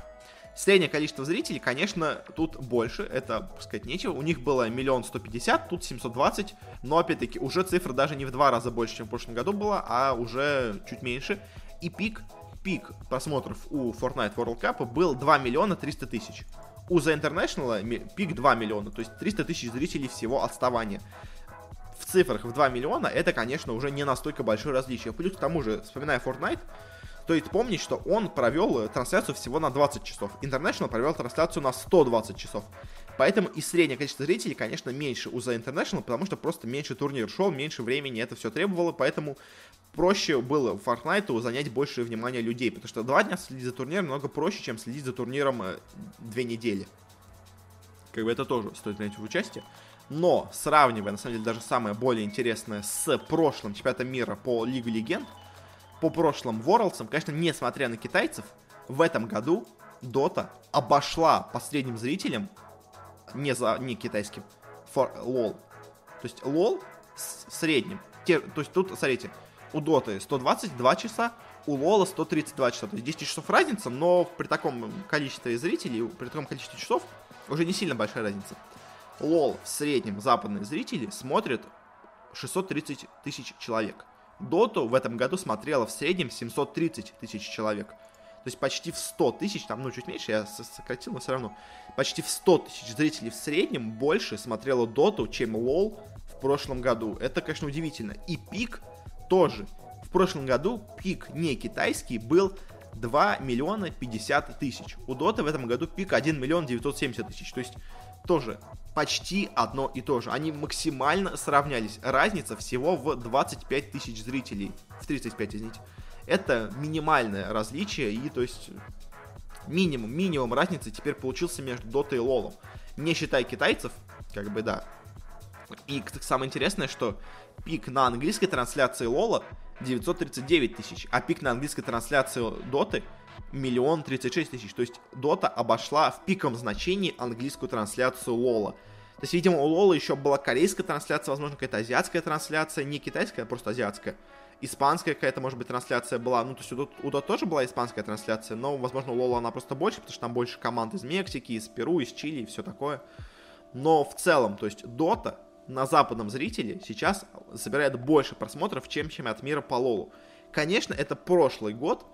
Среднее количество зрителей, конечно, тут больше, это сказать нечего. У них было миллион сто пятьдесят, тут 720, но опять-таки уже цифра даже не в два раза больше, чем в прошлом году была, а уже чуть меньше. И пик, пик просмотров у Fortnite World Cup был 2 миллиона 300 тысяч. У The International пик 2 миллиона, то есть 300 тысяч зрителей всего отставания в цифрах в 2 миллиона, это, конечно, уже не настолько большое различие. Плюс к тому же, вспоминая Fortnite, Стоит помнить, что он провел э, трансляцию всего на 20 часов. International провел трансляцию на 120 часов. Поэтому и среднее количество зрителей, конечно, меньше у The International, потому что просто меньше турнир шел, меньше времени это все требовало, поэтому проще было Fortnite занять больше внимания людей, потому что два дня следить за турниром много проще, чем следить за турниром э, две недели. Как бы это тоже стоит принять в участие. Но, сравнивая, на самом деле, даже самое более интересное с прошлым чемпионатом мира по Лигу Легенд, по прошлым Worlds, конечно, несмотря на китайцев, в этом году Dota обошла по средним зрителям, не, за, не китайским, for LOL. То есть LOL в среднем, те, то есть тут, смотрите, у Dota 122 часа, у Лола 132 часа. То есть 10 часов разница, но при таком количестве зрителей, при таком количестве часов уже не сильно большая разница. Лол в среднем западные зрители смотрят 630 тысяч человек. Доту в этом году смотрело в среднем 730 тысяч человек. То есть почти в 100 тысяч, там, ну, чуть меньше, я сократил, но все равно. Почти в 100 тысяч зрителей в среднем больше смотрело Доту, чем Лол в прошлом году. Это, конечно, удивительно. И пик тоже. В прошлом году пик не китайский был 2 миллиона 50 тысяч. У Доты в этом году пик 1 миллион 970 тысяч. То есть тоже почти одно и то же. Они максимально сравнялись. Разница всего в 25 тысяч зрителей. В 35, извините. Это минимальное различие, и то есть минимум, минимум разницы теперь получился между Дотой и Лолом. Не считая китайцев, как бы да. И самое интересное, что пик на английской трансляции Лола 939 тысяч, а пик на английской трансляции Доты миллион тридцать шесть тысяч. То есть Дота обошла в пиковом значении английскую трансляцию Лола. То есть, видимо, у Лола еще была корейская трансляция, возможно, какая-то азиатская трансляция, не китайская, а просто азиатская. Испанская какая-то, может быть, трансляция была. Ну, то есть у Дота, у Дота тоже была испанская трансляция, но, возможно, у Лола она просто больше, потому что там больше команд из Мексики, из Перу, из Чили и все такое. Но в целом, то есть Дота на западном зрителе сейчас собирает больше просмотров, чем чемпионат мира по Лолу. Конечно, это прошлый год,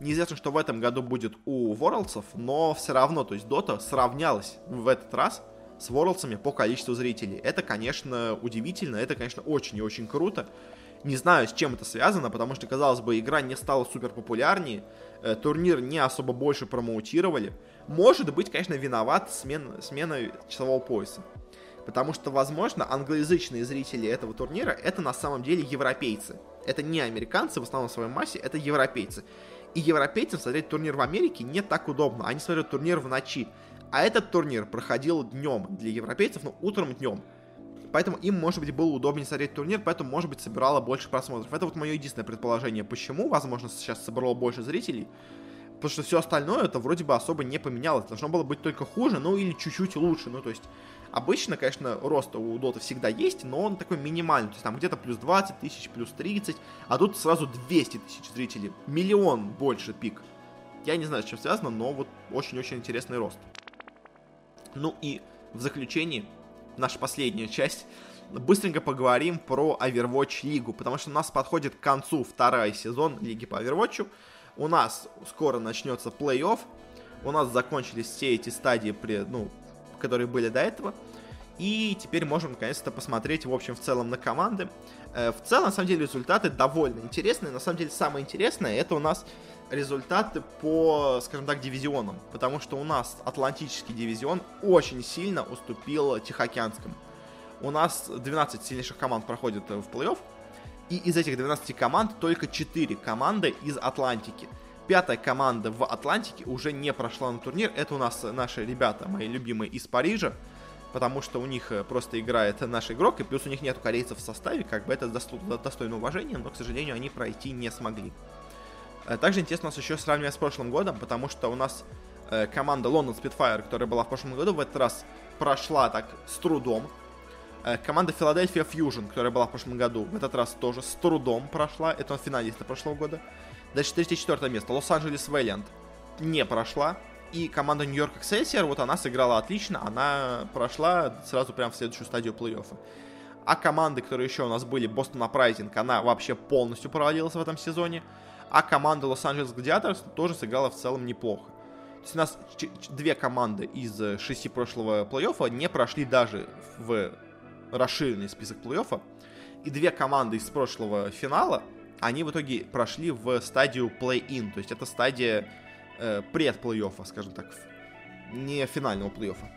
Неизвестно, что в этом году будет у Ворлдсов, но все равно, то есть Dota сравнялась в этот раз с Ворлдсами по количеству зрителей. Это, конечно, удивительно, это, конечно, очень и очень круто. Не знаю, с чем это связано, потому что, казалось бы, игра не стала супер популярнее, э, турнир не особо больше промоутировали. Может быть, конечно, виноват смена, смена часового пояса. Потому что, возможно, англоязычные зрители этого турнира это на самом деле европейцы. Это не американцы в основном в своей массе, это европейцы. И европейцам смотреть турнир в Америке не так удобно. Они смотрят турнир в ночи. А этот турнир проходил днем для европейцев, ну, утром днем. Поэтому им, может быть, было удобнее смотреть турнир, поэтому, может быть, собирало больше просмотров. Это вот мое единственное предположение, почему, возможно, сейчас собрало больше зрителей. Потому что все остальное это вроде бы особо не поменялось. Должно было быть только хуже, ну или чуть-чуть лучше. Ну, то есть, Обычно, конечно, рост у Доты всегда есть, но он такой минимальный. То есть там где-то плюс 20 тысяч, плюс 30, а тут сразу 200 тысяч зрителей. Миллион больше пик. Я не знаю, с чем связано, но вот очень-очень интересный рост. Ну и в заключении, наша последняя часть, быстренько поговорим про Overwatch Лигу, потому что у нас подходит к концу второй сезон Лиги по Overwatch. У нас скоро начнется плей-офф, у нас закончились все эти стадии, при, ну, которые были до этого. И теперь можем наконец-то посмотреть, в общем, в целом на команды. Э, в целом, на самом деле, результаты довольно интересные. На самом деле, самое интересное, это у нас результаты по, скажем так, дивизионам. Потому что у нас Атлантический дивизион очень сильно уступил Тихоокеанскому. У нас 12 сильнейших команд проходят в плей-офф. И из этих 12 команд только 4 команды из Атлантики. Пятая команда в Атлантике уже не прошла на турнир. Это у нас наши ребята, мои любимые из Парижа. Потому что у них э, просто играет наш игрок, и плюс у них нету корейцев в составе, как бы это достойно уважения, но, к сожалению, они пройти не смогли. Э, также интересно у нас еще сравнивать с прошлым годом, потому что у нас э, команда London Spitfire, которая была в прошлом году, в этот раз прошла так с трудом. Команда Philadelphia Fusion, которая была в прошлом году, в этот раз тоже с трудом прошла. Это финалисты прошлого года. Дальше третье-четвертое место. Лос-Анджелес Вэллиант не прошла. И команда Нью-Йорк Эксельсиор, вот она сыграла отлично, она прошла сразу прям в следующую стадию плей-оффа. А команды, которые еще у нас были, Бостон Апрайзинг, она вообще полностью провалилась в этом сезоне. А команда Лос-Анджелес Гладиаторс тоже сыграла в целом неплохо. То есть у нас две команды из шести прошлого плей-оффа не прошли даже в расширенный список плей-оффа. И две команды из прошлого финала, они в итоге прошли в стадию плей-ин. То есть это стадия э, пред-плей-оффа, скажем так, не финального плей-оффа.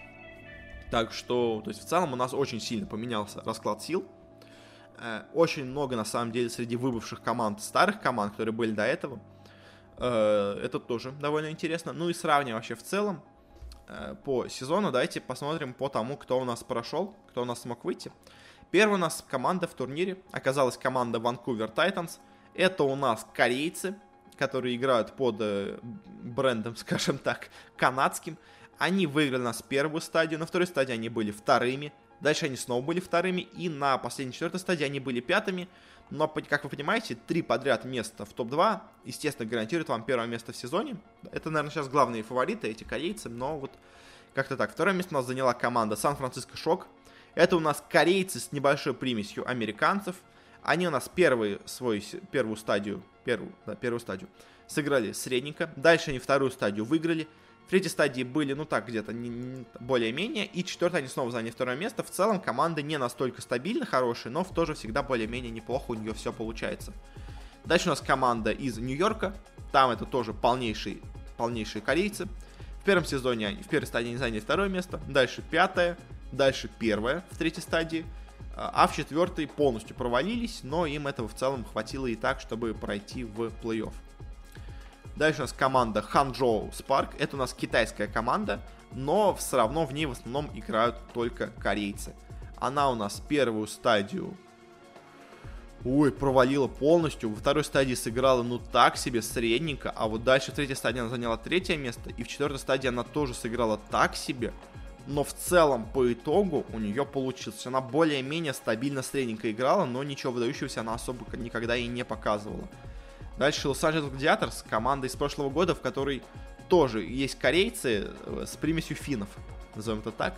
Так что, то есть в целом у нас очень сильно поменялся расклад сил. Э, очень много, на самом деле, среди выбывших команд, старых команд, которые были до этого. Э, это тоже довольно интересно. Ну и сравнивая вообще в целом по сезону, давайте посмотрим по тому, кто у нас прошел, кто у нас смог выйти. Первая у нас команда в турнире оказалась команда Vancouver Titans. Это у нас корейцы, которые играют под э, брендом, [LAUGHS] скажем так, канадским. Они выиграли нас первую стадию, на второй стадии они были вторыми, дальше они снова были вторыми, и на последней четвертой стадии они были пятыми. Но, как вы понимаете, три подряд места в топ-2, естественно, гарантирует вам первое место в сезоне. Это, наверное, сейчас главные фавориты, эти корейцы, но вот как-то так. Второе место у нас заняла команда Сан-Франциско Шок. Это у нас корейцы с небольшой примесью американцев. Они у нас первые свой, первую стадию первую, да, первую стадию, сыграли средненько. Дальше они вторую стадию выиграли. В третьей стадии были, ну так, где-то более-менее. И четвертая они снова заняли второе место. В целом команда не настолько стабильно хорошая, но в тоже всегда более-менее неплохо у нее все получается. Дальше у нас команда из Нью-Йорка. Там это тоже полнейшие, полнейшие корейцы. В первом сезоне, в первой стадии они заняли второе место. Дальше пятое. Дальше первое в третьей стадии а в четвертой полностью провалились, но им этого в целом хватило и так, чтобы пройти в плей-офф. Дальше у нас команда Ханчжоу Спарк. Это у нас китайская команда, но все равно в ней в основном играют только корейцы. Она у нас первую стадию Ой, провалила полностью. Во второй стадии сыграла, ну, так себе, средненько. А вот дальше в третьей стадии она заняла третье место. И в четвертой стадии она тоже сыграла так себе но в целом по итогу у нее получилось. Она более-менее стабильно средненько играла, но ничего выдающегося она особо никогда и не показывала. Дальше Лос-Анджелес Гладиаторс, команда из прошлого года, в которой тоже есть корейцы э, с примесью финнов, назовем это так,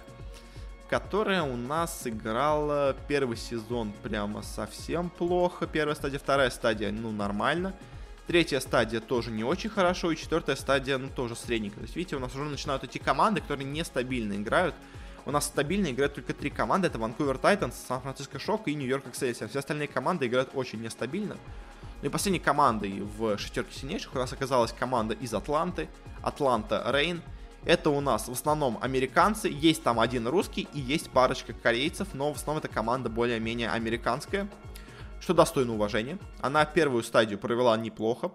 которая у нас играла первый сезон прямо совсем плохо, первая стадия, вторая стадия, ну, нормально, Третья стадия тоже не очень хорошо, и четвертая стадия, ну, тоже средненькая. То есть, видите, у нас уже начинают идти команды, которые нестабильно играют. У нас стабильно играют только три команды. Это Ванкувер Тайтанс, Сан-Франциско Шок и Нью-Йорк Эксельсиор. Все остальные команды играют очень нестабильно. Ну и последней командой в шестерке сильнейших у нас оказалась команда из Атланты. Атланта Рейн. Это у нас в основном американцы. Есть там один русский и есть парочка корейцев, но в основном эта команда более-менее американская что достойно уважения. Она первую стадию провела неплохо,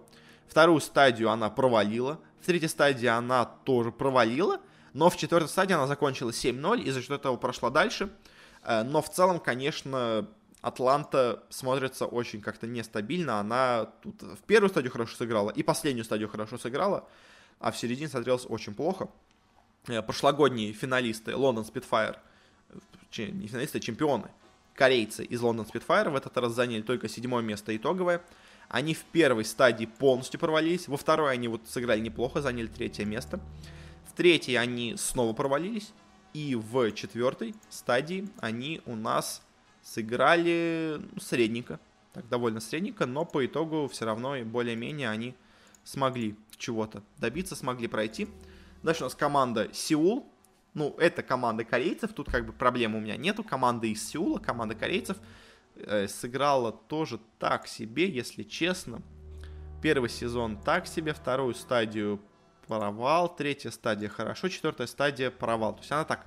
вторую стадию она провалила, в третьей стадии она тоже провалила, но в четвертой стадии она закончила 7-0, и за счет этого прошла дальше. Э, но в целом, конечно, Атланта смотрится очень как-то нестабильно. Она тут в первую стадию хорошо сыграла и последнюю стадию хорошо сыграла, а в середине смотрелась очень плохо. Э, прошлогодние финалисты Лондон Спитфайр, не финалисты, а чемпионы, корейцы из Лондон Спитфайр в этот раз заняли только седьмое место итоговое. Они в первой стадии полностью провалились, во второй они вот сыграли неплохо, заняли третье место. В третьей они снова провалились, и в четвертой стадии они у нас сыграли ну, средненько, так довольно средненько, но по итогу все равно и более-менее они смогли чего-то добиться, смогли пройти. Дальше у нас команда Сеул, ну, это команда корейцев, тут как бы проблем у меня нету. Команда из Сеула, команда корейцев э, сыграла тоже так себе, если честно. Первый сезон так себе, вторую стадию провал, третья стадия хорошо, четвертая стадия провал. То есть она так,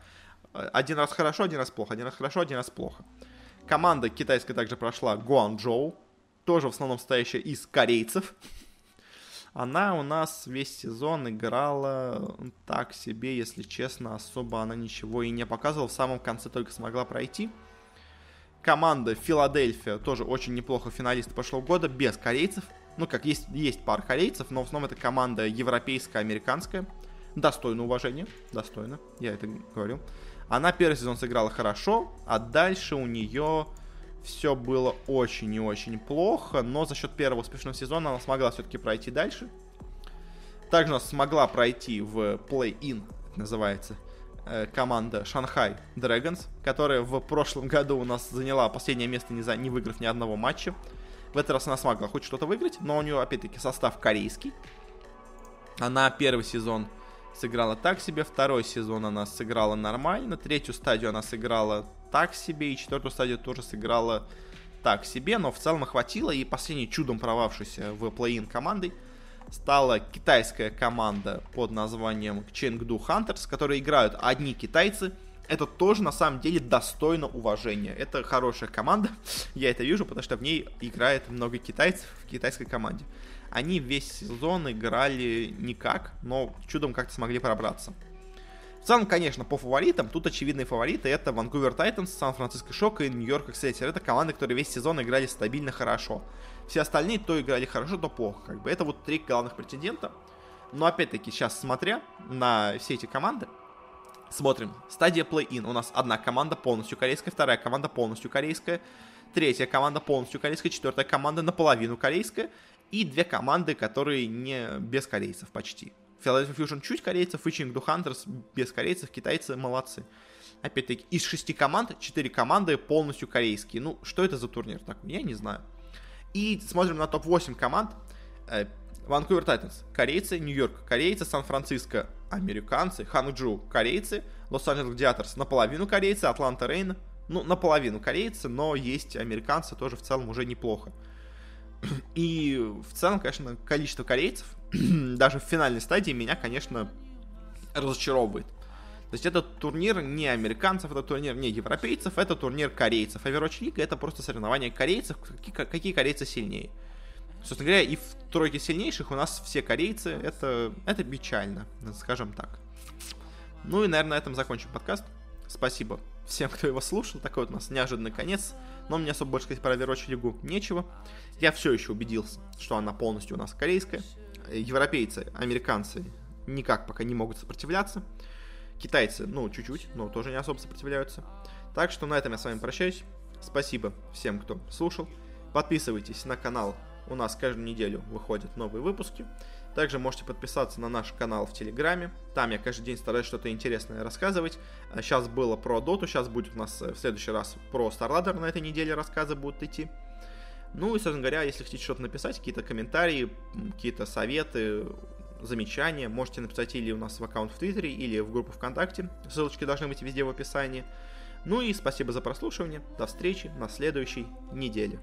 э, один раз хорошо, один раз плохо, один раз хорошо, один раз плохо. Команда китайская также прошла Гуанчжоу, тоже в основном стоящая из корейцев. Она у нас весь сезон играла так себе, если честно, особо она ничего и не показывала. В самом конце только смогла пройти. Команда Филадельфия тоже очень неплохо финалист прошлого года, без корейцев. Ну, как есть, есть пара корейцев, но в основном это команда европейская, американская. Достойно уважения, достойно, я это говорю. Она первый сезон сыграла хорошо, а дальше у нее все было очень и очень плохо, но за счет первого успешного сезона она смогла все-таки пройти дальше. Также она смогла пройти в плей-ин, называется, э, команда Шанхай Dragons, которая в прошлом [LAUGHS] году у нас заняла последнее место, не, за, не выиграв ни одного матча. В этот раз она смогла хоть что-то выиграть, но у нее, опять-таки, состав корейский. Она первый сезон сыграла так себе, второй сезон она сыграла нормально, третью стадию она сыграла так себе, и четвертую стадию тоже сыграла так себе, но в целом хватило, и последней чудом провавшейся в плей-ин командой стала китайская команда под названием Chengdu Hunters, которые играют одни китайцы. Это тоже на самом деле достойно уважения. Это хорошая команда, [LAUGHS] я это вижу, потому что в ней играет много китайцев в китайской команде. Они весь сезон играли никак, но чудом как-то смогли пробраться. В целом, конечно, по фаворитам, тут очевидные фавориты это Ванкувер Тайтанс, Сан-Франциско Шок и Нью-Йорк Эксельсер. Это команды, которые весь сезон играли стабильно хорошо. Все остальные то играли хорошо, то плохо. Как бы это вот три главных претендента. Но опять-таки, сейчас смотря на все эти команды, смотрим. Стадия плей-ин. У нас одна команда полностью корейская, вторая команда полностью корейская, третья команда полностью корейская, четвертая команда наполовину корейская, и две команды, которые не без корейцев почти. Philadelphia Fusion чуть корейцев, и Chengdu Hunters без корейцев, китайцы молодцы. Опять-таки, из шести команд, четыре команды полностью корейские. Ну, что это за турнир такой? Я не знаю. И смотрим на топ-8 команд. Ванкувер Тайтанс, корейцы, Нью-Йорк, корейцы, Сан-Франциско, американцы, Ханчжу, корейцы, Лос-Анджелес Гладиаторс, наполовину корейцы, Атланта Рейн, ну, наполовину корейцы, но есть американцы тоже в целом уже неплохо. [CLEARS THROAT] И в целом, конечно, количество корейцев, [CLEARS THROAT] даже в финальной стадии, меня, конечно, разочаровывает. То есть этот турнир не американцев, это турнир не европейцев, это турнир корейцев. Overwatch League это просто соревнование корейцев, какие, какие корейцы сильнее. Собственно говоря, и в тройке сильнейших у нас все корейцы, это, это печально, скажем так. Ну и, наверное, на этом закончим подкаст. Спасибо всем, кто его слушал. Такой вот у нас неожиданный конец. Но мне особо больше сказать про Overwatch Лигу нечего. Я все еще убедился, что она полностью у нас корейская. Европейцы, американцы никак пока не могут сопротивляться. Китайцы, ну, чуть-чуть, но тоже не особо сопротивляются. Так что на этом я с вами прощаюсь. Спасибо всем, кто слушал. Подписывайтесь на канал. У нас каждую неделю выходят новые выпуски. Также можете подписаться на наш канал в Телеграме. Там я каждый день стараюсь что-то интересное рассказывать. Сейчас а было про Доту, сейчас будет у нас э, в следующий раз про StarLadder на этой неделе рассказы будут идти. Ну и, собственно говоря, если хотите что-то написать, какие-то комментарии, какие-то советы, замечания, можете написать или у нас в аккаунт в Твиттере, или в группу ВКонтакте. Ссылочки должны быть везде в описании. Ну и спасибо за прослушивание. До встречи на следующей неделе.